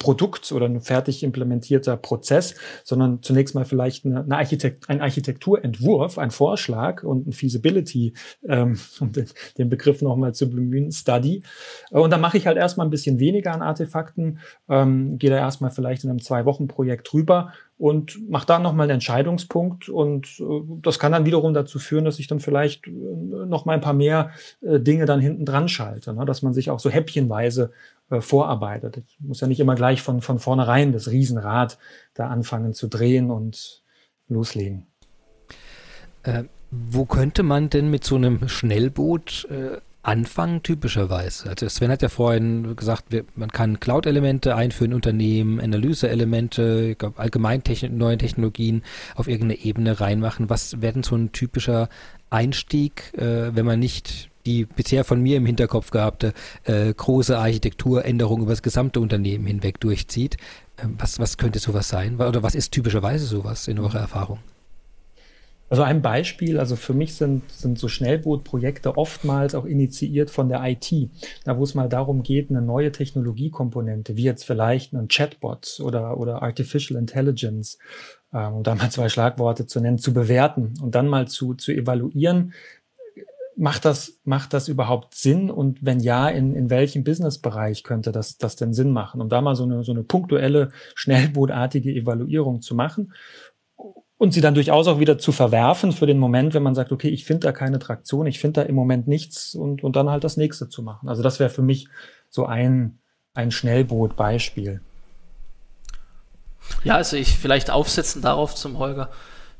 Speaker 3: Produkt oder ein fertig implementierter Prozess, sondern zunächst mal vielleicht eine, eine Architekt, ein Architekturentwurf, ein Vorschlag und ein Feasibility, ähm, um den, den Begriff nochmal zu bemühen, Study. Und dann mache ich halt erstmal ein bisschen weniger an Artefakten, ähm, gehe da erstmal vielleicht in einem Zwei-Wochen-Projekt drüber und mache da nochmal einen Entscheidungspunkt und äh, das kann dann wiederum dazu führen, dass ich dann vielleicht äh, noch mal ein paar mehr äh, Dinge dann hinten dran schalte, ne? dass man sich auch so häppchenweise äh, vorarbeitet. Ich muss ja nicht immer gleich von, von vornherein das Riesenrad da anfangen zu drehen und loslegen.
Speaker 1: Äh, wo könnte man denn mit so einem Schnellboot äh, anfangen, typischerweise? Also Sven hat ja vorhin gesagt, wir, man kann Cloud-Elemente einführen, Unternehmen, Analyse-Elemente, allgemein neue Technologien auf irgendeine Ebene reinmachen. Was wäre denn so ein typischer Einstieg, äh, wenn man nicht die bisher von mir im Hinterkopf gehabte äh, große Architekturänderung über das gesamte Unternehmen hinweg durchzieht. Ähm, was, was könnte sowas sein? Oder was ist typischerweise sowas in eurer Erfahrung?
Speaker 3: Also ein Beispiel, also für mich sind, sind so Schnellbootprojekte oftmals auch initiiert von der IT, da wo es mal darum geht, eine neue Technologiekomponente, wie jetzt vielleicht ein Chatbot oder, oder Artificial Intelligence, ähm, um da mal zwei Schlagworte zu nennen, zu bewerten und dann mal zu, zu evaluieren, macht das, macht das überhaupt Sinn? Und wenn ja, in, in welchem Businessbereich könnte das, das denn Sinn machen? Um da mal so eine, so eine punktuelle, schnellbootartige Evaluierung zu machen und sie dann durchaus auch wieder zu verwerfen für den Moment, wenn man sagt, okay, ich finde da keine Traktion, ich finde da im Moment nichts und, und dann halt das nächste zu machen. Also das wäre für mich so ein, ein Schnellboot-Beispiel.
Speaker 4: Ja, also ich vielleicht aufsetzen darauf zum Holger.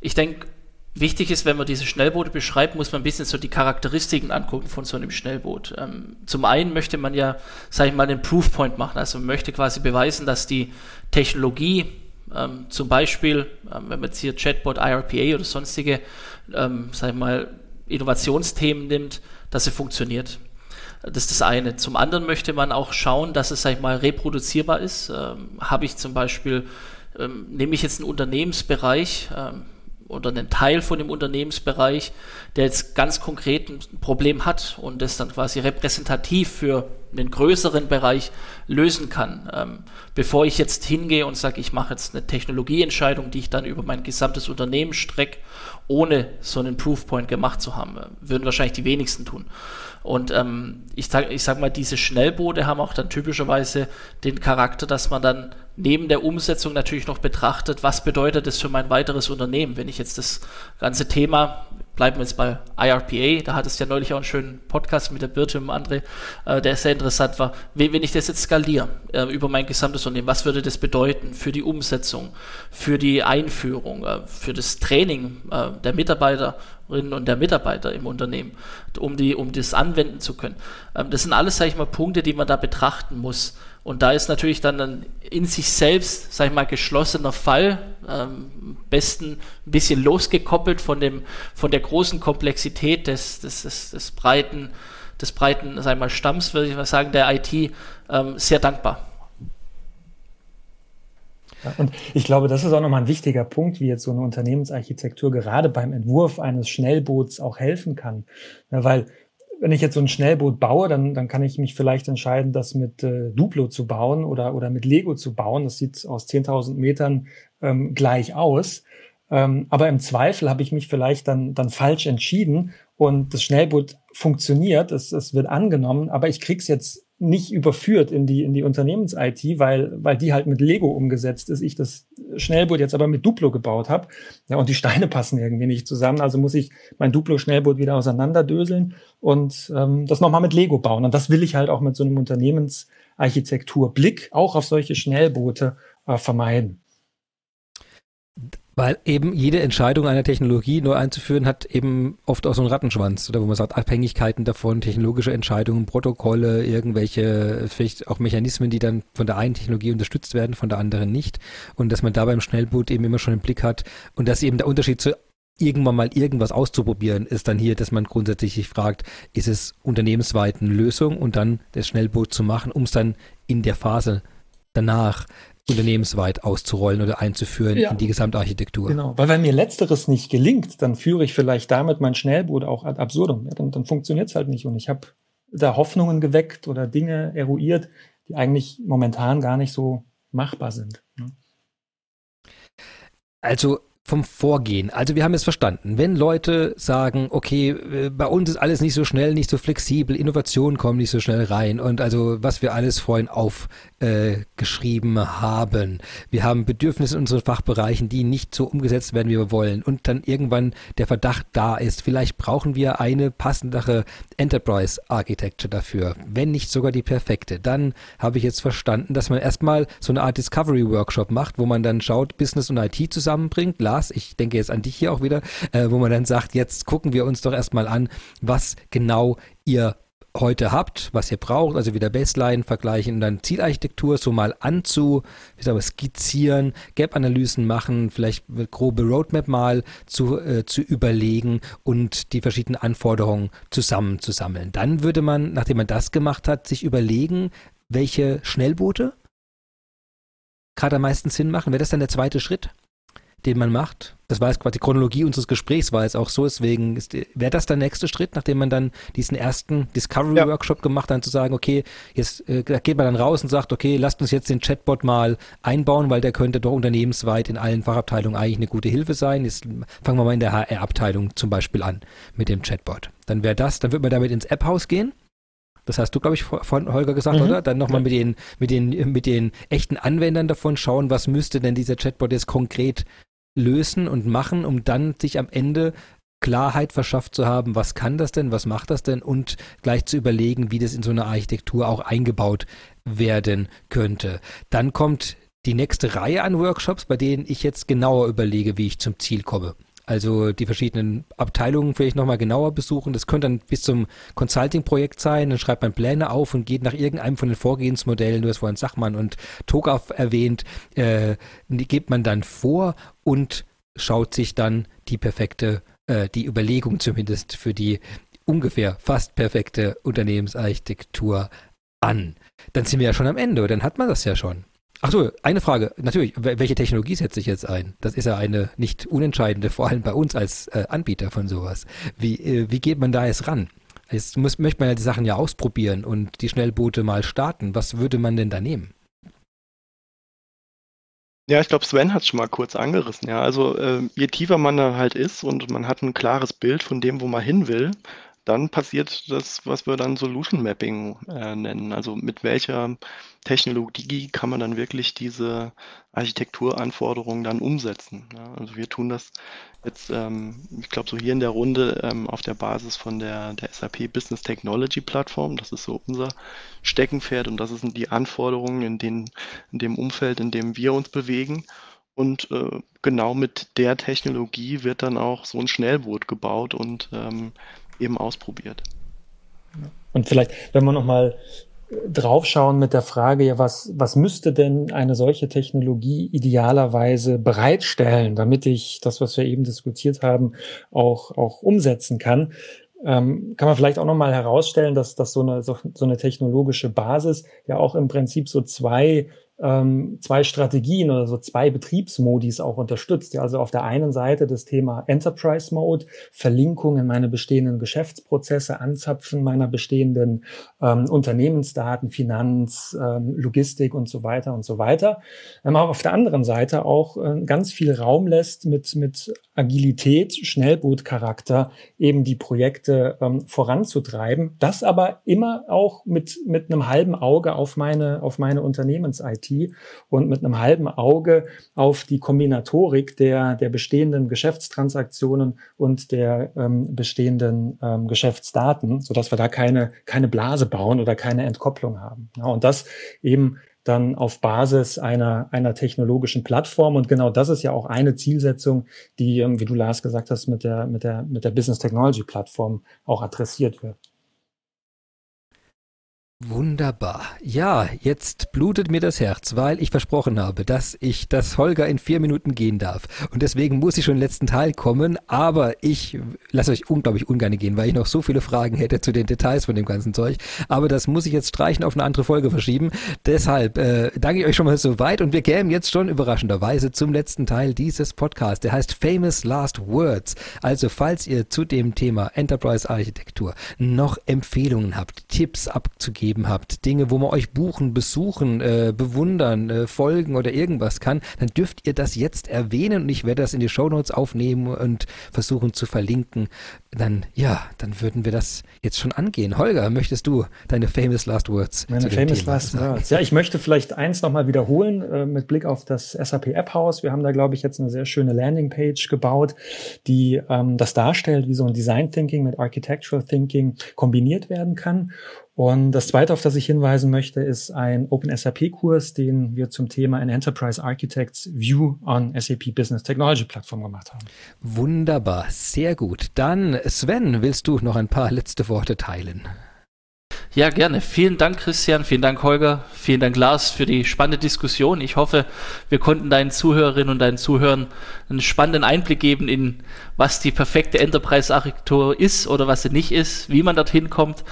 Speaker 4: Ich denke, Wichtig ist, wenn man diese Schnellboote beschreibt, muss man ein bisschen so die Charakteristiken angucken von so einem Schnellboot. Ähm, zum einen möchte man ja, sage ich mal, einen Proofpoint machen. Also man möchte quasi beweisen, dass die Technologie, ähm, zum Beispiel, ähm, wenn man jetzt hier Chatbot, IRPA oder sonstige, ähm, sage ich mal, Innovationsthemen nimmt, dass sie funktioniert. Das ist das eine. Zum anderen möchte man auch schauen, dass es, sag ich mal, reproduzierbar ist. Ähm, Habe ich zum Beispiel, ähm, nehme ich jetzt einen Unternehmensbereich, ähm, oder einen Teil von dem Unternehmensbereich, der jetzt ganz konkret ein Problem hat und das dann quasi repräsentativ für einen größeren Bereich lösen kann. Ähm, bevor ich jetzt hingehe und sage, ich mache jetzt eine Technologieentscheidung, die ich dann über mein gesamtes Unternehmen strecke, ohne so einen Proofpoint gemacht zu haben, würden wahrscheinlich die wenigsten tun. Und ähm, ich, sag, ich sag mal, diese Schnellboote haben auch dann typischerweise den Charakter, dass man dann neben der Umsetzung natürlich noch betrachtet, was bedeutet das für mein weiteres Unternehmen, wenn ich jetzt das ganze Thema, bleiben wir jetzt bei IRPA, da hat es ja neulich auch einen schönen Podcast mit der Birte und André, äh, der sehr interessant war, wenn, wenn ich das jetzt skaliere äh, über mein gesamtes Unternehmen, was würde das bedeuten für die Umsetzung, für die Einführung, äh, für das Training äh, der Mitarbeiterinnen und der Mitarbeiter im Unternehmen, um, die, um das anwenden zu können. Ähm, das sind alles, sage ich mal, Punkte, die man da betrachten muss. Und da ist natürlich dann ein in sich selbst, sag ich mal, geschlossener Fall, ähm, besten ein bisschen losgekoppelt von, dem, von der großen Komplexität des, des, des, des breiten, des breiten, sag ich mal, Stamms, würde ich mal sagen, der IT, ähm, sehr dankbar.
Speaker 3: Ja, und ich glaube, das ist auch nochmal ein wichtiger Punkt, wie jetzt so eine Unternehmensarchitektur gerade beim Entwurf eines Schnellboots auch helfen kann. Ja, weil wenn ich jetzt so ein Schnellboot baue, dann, dann kann ich mich vielleicht entscheiden, das mit äh, Duplo zu bauen oder, oder mit Lego zu bauen. Das sieht aus 10.000 Metern ähm, gleich aus. Ähm, aber im Zweifel habe ich mich vielleicht dann, dann falsch entschieden und das Schnellboot funktioniert, es, es wird angenommen, aber ich krieg's jetzt nicht überführt in die, in die Unternehmens-IT, weil, weil die halt mit Lego umgesetzt ist. Ich das Schnellboot jetzt aber mit Duplo gebaut habe. Ja, und die Steine passen irgendwie nicht zusammen. Also muss ich mein Duplo-Schnellboot wieder auseinanderdöseln und ähm, das nochmal mit Lego bauen. Und das will ich halt auch mit so einem Unternehmensarchitektur-Blick auch auf solche Schnellboote äh, vermeiden.
Speaker 1: Weil eben jede Entscheidung einer Technologie neu einzuführen hat eben oft auch so einen Rattenschwanz, oder wo man sagt, Abhängigkeiten davon, technologische Entscheidungen, Protokolle, irgendwelche, vielleicht auch Mechanismen, die dann von der einen Technologie unterstützt werden, von der anderen nicht. Und dass man da beim Schnellboot eben immer schon im Blick hat und dass eben der Unterschied zu irgendwann mal irgendwas auszuprobieren, ist dann hier, dass man grundsätzlich sich fragt, ist es unternehmensweit eine Lösung und dann das Schnellboot zu machen, um es dann in der Phase danach unternehmensweit auszurollen oder einzuführen ja. in die Gesamtarchitektur.
Speaker 3: Genau, weil wenn mir letzteres nicht gelingt, dann führe ich vielleicht damit mein Schnellboot auch ad absurdum. Ja, dann dann funktioniert es halt nicht und ich habe da Hoffnungen geweckt oder Dinge eruiert, die eigentlich momentan gar nicht so machbar sind. Ne?
Speaker 1: Also vom Vorgehen. Also wir haben es verstanden. Wenn Leute sagen, okay, äh, bei uns ist alles nicht so schnell, nicht so flexibel, Innovationen kommen nicht so schnell rein und also was wir alles vorhin aufgeschrieben äh, haben. Wir haben Bedürfnisse in unseren Fachbereichen, die nicht so umgesetzt werden, wie wir wollen und dann irgendwann der Verdacht da ist, vielleicht brauchen wir eine passendere Enterprise Architecture dafür, wenn nicht sogar die perfekte. Dann habe ich jetzt verstanden, dass man erstmal so eine Art Discovery Workshop macht, wo man dann schaut, Business und IT zusammenbringt, Lars, ich denke jetzt an dich hier auch wieder, äh, wo man dann sagt, jetzt gucken wir uns doch erstmal an, was genau ihr heute habt, was ihr braucht, also wieder Baseline vergleichen und dann Zielarchitektur so mal anzu, wie sagen wir, skizzieren, Gap-Analysen machen, vielleicht eine grobe Roadmap mal zu, äh, zu überlegen und die verschiedenen Anforderungen zusammenzusammeln. Dann würde man, nachdem man das gemacht hat, sich überlegen, welche Schnellboote gerade am meisten Sinn machen. Wäre das dann der zweite Schritt? Den man macht. Das war jetzt quasi die Chronologie unseres Gesprächs, war es auch so. Deswegen wäre das der nächste Schritt, nachdem man dann diesen ersten Discovery-Workshop ja. gemacht hat, dann zu sagen, okay, jetzt äh, geht man dann raus und sagt, okay, lasst uns jetzt den Chatbot mal einbauen, weil der könnte doch unternehmensweit in allen Fachabteilungen eigentlich eine gute Hilfe sein. Jetzt fangen wir mal in der HR-Abteilung zum Beispiel an mit dem Chatbot. Dann wäre das, dann wird man damit ins App-Haus gehen. Das hast du, glaube ich, von Holger gesagt, mhm. oder? Dann nochmal ja. mit den, mit den, mit den echten Anwendern davon schauen, was müsste denn dieser Chatbot jetzt konkret lösen und machen, um dann sich am Ende Klarheit verschafft zu haben, was kann das denn, was macht das denn und gleich zu überlegen, wie das in so eine Architektur auch eingebaut werden könnte. Dann kommt die nächste Reihe an Workshops, bei denen ich jetzt genauer überlege, wie ich zum Ziel komme. Also die verschiedenen Abteilungen vielleicht nochmal genauer besuchen. Das könnte dann bis zum Consulting-Projekt sein. Dann schreibt man Pläne auf und geht nach irgendeinem von den Vorgehensmodellen, du hast vorhin Sachmann und Togaf erwähnt, äh, gibt man dann vor und schaut sich dann die perfekte, äh, die Überlegung zumindest für die ungefähr fast perfekte Unternehmensarchitektur an. Dann sind wir ja schon am Ende, dann hat man das ja schon. Ach so, eine Frage. Natürlich, welche Technologie setze ich jetzt ein? Das ist ja eine nicht unentscheidende, vor allem bei uns als äh, Anbieter von sowas. Wie, äh, wie geht man da jetzt ran? Jetzt muss, möchte man ja die Sachen ja ausprobieren und die Schnellboote mal starten. Was würde man denn da nehmen?
Speaker 2: Ja, ich glaube, Sven hat es schon mal kurz angerissen. Ja, also äh, je tiefer man da halt ist und man hat ein klares Bild von dem, wo man hin will, dann passiert das, was wir dann Solution Mapping äh, nennen. Also mit welcher Technologie kann man dann wirklich diese Architekturanforderungen dann umsetzen. Ja, also wir tun das jetzt, ähm, ich glaube, so hier in der Runde ähm, auf der Basis von der, der SAP Business Technology Plattform. Das ist so unser Steckenpferd und das sind die Anforderungen in, den, in dem Umfeld, in dem wir uns bewegen. Und äh, genau mit der Technologie wird dann auch so ein Schnellboot gebaut und ähm, eben ausprobiert.
Speaker 3: Und vielleicht, wenn wir nochmal draufschauen mit der Frage, ja, was, was müsste denn eine solche Technologie idealerweise bereitstellen, damit ich das, was wir eben diskutiert haben, auch, auch umsetzen kann? Ähm, kann man vielleicht auch nochmal herausstellen, dass, dass so, eine, so, so eine technologische Basis ja auch im Prinzip so zwei ähm, zwei Strategien oder so zwei Betriebsmodis auch unterstützt. Ja, also auf der einen Seite das Thema Enterprise Mode, Verlinkung in meine bestehenden Geschäftsprozesse, Anzapfen meiner bestehenden ähm, Unternehmensdaten, Finanz, ähm, Logistik und so weiter und so weiter. Ähm, aber auf der anderen Seite auch äh, ganz viel Raum lässt mit, mit Agilität, Schnellbootcharakter eben die Projekte ähm, voranzutreiben. Das aber immer auch mit, mit einem halben Auge auf meine, auf meine Unternehmens-IT und mit einem halben Auge auf die Kombinatorik der, der bestehenden Geschäftstransaktionen und der ähm, bestehenden ähm, Geschäftsdaten, sodass wir da keine, keine Blase bauen oder keine Entkopplung haben. Ja, und das eben dann auf Basis einer, einer technologischen Plattform. Und genau das ist ja auch eine Zielsetzung, die, ähm, wie du Lars gesagt hast, mit der, mit der, mit der Business Technology Plattform auch adressiert wird.
Speaker 1: Wunderbar. Ja, jetzt blutet mir das Herz, weil ich versprochen habe, dass ich das Holger in vier Minuten gehen darf. Und deswegen muss ich schon im letzten Teil kommen, aber ich lasse euch unglaublich ungern gehen, weil ich noch so viele Fragen hätte zu den Details von dem ganzen Zeug. Aber das muss ich jetzt streichen auf eine andere Folge verschieben. Deshalb äh, danke ich euch schon mal so weit und wir kämen jetzt schon überraschenderweise zum letzten Teil dieses Podcasts. Der heißt Famous Last Words. Also falls ihr zu dem Thema Enterprise Architektur noch Empfehlungen habt, Tipps abzugeben, gegeben habt, Dinge, wo man euch buchen, besuchen, äh, bewundern, äh, folgen oder irgendwas kann, dann dürft ihr das jetzt erwähnen und ich werde das in die Shownotes aufnehmen und versuchen zu verlinken. Dann, ja, dann würden wir das jetzt schon angehen. Holger, möchtest du deine famous last words?
Speaker 3: Meine famous Thema last sagen? words. Ja, ich möchte vielleicht eins nochmal wiederholen äh, mit Blick auf das SAP App House. Wir haben da, glaube ich, jetzt eine sehr schöne Landingpage gebaut, die ähm, das darstellt, wie so ein Design Thinking mit Architectural Thinking kombiniert werden kann. Und das zweite, auf das ich hinweisen möchte, ist ein Open SAP Kurs, den wir zum Thema ein Enterprise Architects View on SAP Business Technology Plattform gemacht haben.
Speaker 1: Wunderbar, sehr gut. Dann Sven, willst du noch ein paar letzte Worte teilen?
Speaker 4: Ja, gerne. Vielen Dank, Christian. Vielen Dank, Holger. Vielen Dank, Lars, für die spannende Diskussion. Ich hoffe, wir konnten deinen Zuhörerinnen und deinen Zuhörern einen spannenden Einblick geben in, was die perfekte Enterprise-Architektur ist oder was sie nicht ist, wie man dorthin kommt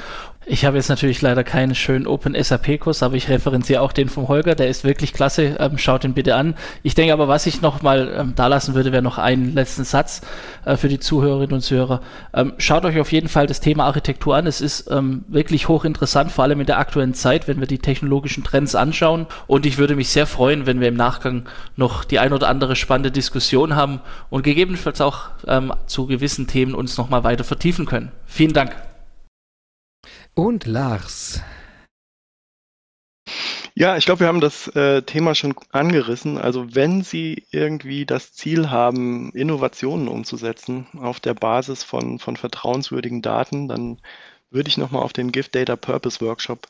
Speaker 4: ich habe jetzt natürlich leider keinen schönen Open SAP-Kurs, aber ich referenziere auch den vom Holger, der ist wirklich klasse. Ähm, schaut ihn bitte an. Ich denke aber, was ich noch mal ähm, da lassen würde, wäre noch einen letzten Satz äh, für die Zuhörerinnen und Zuhörer. Ähm, schaut euch auf jeden Fall das Thema Architektur an. Es ist ähm, wirklich hochinteressant, vor allem in der aktuellen Zeit, wenn wir die technologischen Trends anschauen. Und ich würde mich sehr freuen, wenn wir im Nachgang noch die ein oder andere spannende Diskussion haben und gegebenenfalls auch ähm, zu gewissen Themen uns noch mal weiter vertiefen können. Vielen Dank.
Speaker 1: Und Lars.
Speaker 2: Ja, ich glaube, wir haben das äh, Thema schon angerissen. Also wenn Sie irgendwie das Ziel haben, Innovationen umzusetzen auf der Basis von, von vertrauenswürdigen Daten, dann würde ich nochmal auf den Gift Data Purpose Workshop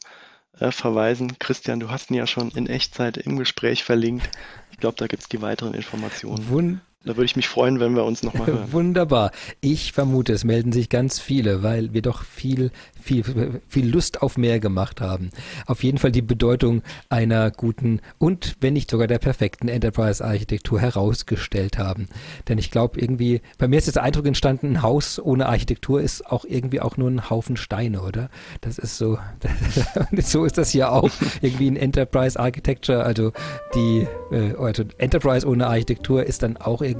Speaker 2: äh, verweisen. Christian, du hast ihn ja schon in Echtzeit im Gespräch verlinkt. Ich glaube, da gibt es die weiteren Informationen. Da würde ich mich freuen, wenn wir uns nochmal hören.
Speaker 1: Wunderbar. Ich vermute, es melden sich ganz viele, weil wir doch viel, viel, viel Lust auf mehr gemacht haben. Auf jeden Fall die Bedeutung einer guten und, wenn nicht sogar der perfekten Enterprise-Architektur herausgestellt haben. Denn ich glaube irgendwie, bei mir ist jetzt der Eindruck entstanden, ein Haus ohne Architektur ist auch irgendwie auch nur ein Haufen Steine, oder? Das ist so, so ist das hier auch. Irgendwie ein Enterprise Architecture, also die, äh, also Enterprise ohne Architektur ist dann auch irgendwie,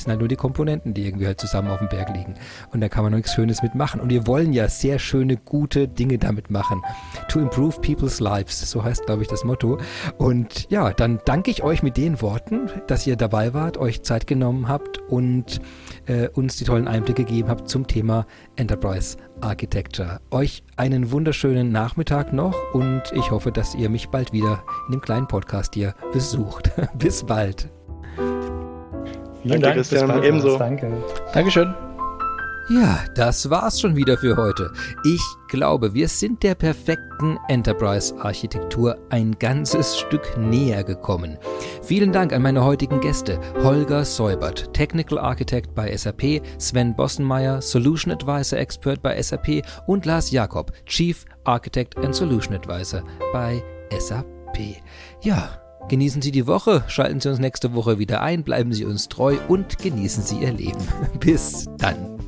Speaker 1: das sind halt nur die Komponenten, die irgendwie halt zusammen auf dem Berg liegen. Und da kann man nichts Schönes mitmachen. Und wir wollen ja sehr schöne, gute Dinge damit machen. To improve people's lives, so heißt, glaube ich, das Motto. Und ja, dann danke ich euch mit den Worten, dass ihr dabei wart, euch Zeit genommen habt und äh, uns die tollen Einblicke gegeben habt zum Thema Enterprise Architecture. Euch einen wunderschönen Nachmittag noch und ich hoffe, dass ihr mich bald wieder in dem kleinen Podcast hier besucht. Bis bald.
Speaker 2: Vielen Danke, Dank, Christian. Ebenso.
Speaker 3: Danke.
Speaker 4: Dankeschön.
Speaker 1: Ja, das war's schon wieder für heute. Ich glaube, wir sind der perfekten Enterprise-Architektur ein ganzes Stück näher gekommen. Vielen Dank an meine heutigen Gäste. Holger Säubert, Technical Architect bei SAP, Sven Bossenmeier, Solution Advisor Expert bei SAP und Lars Jakob, Chief Architect and Solution Advisor bei SAP. Ja, Genießen Sie die Woche, schalten Sie uns nächste Woche wieder ein, bleiben Sie uns treu und genießen Sie Ihr Leben. Bis dann.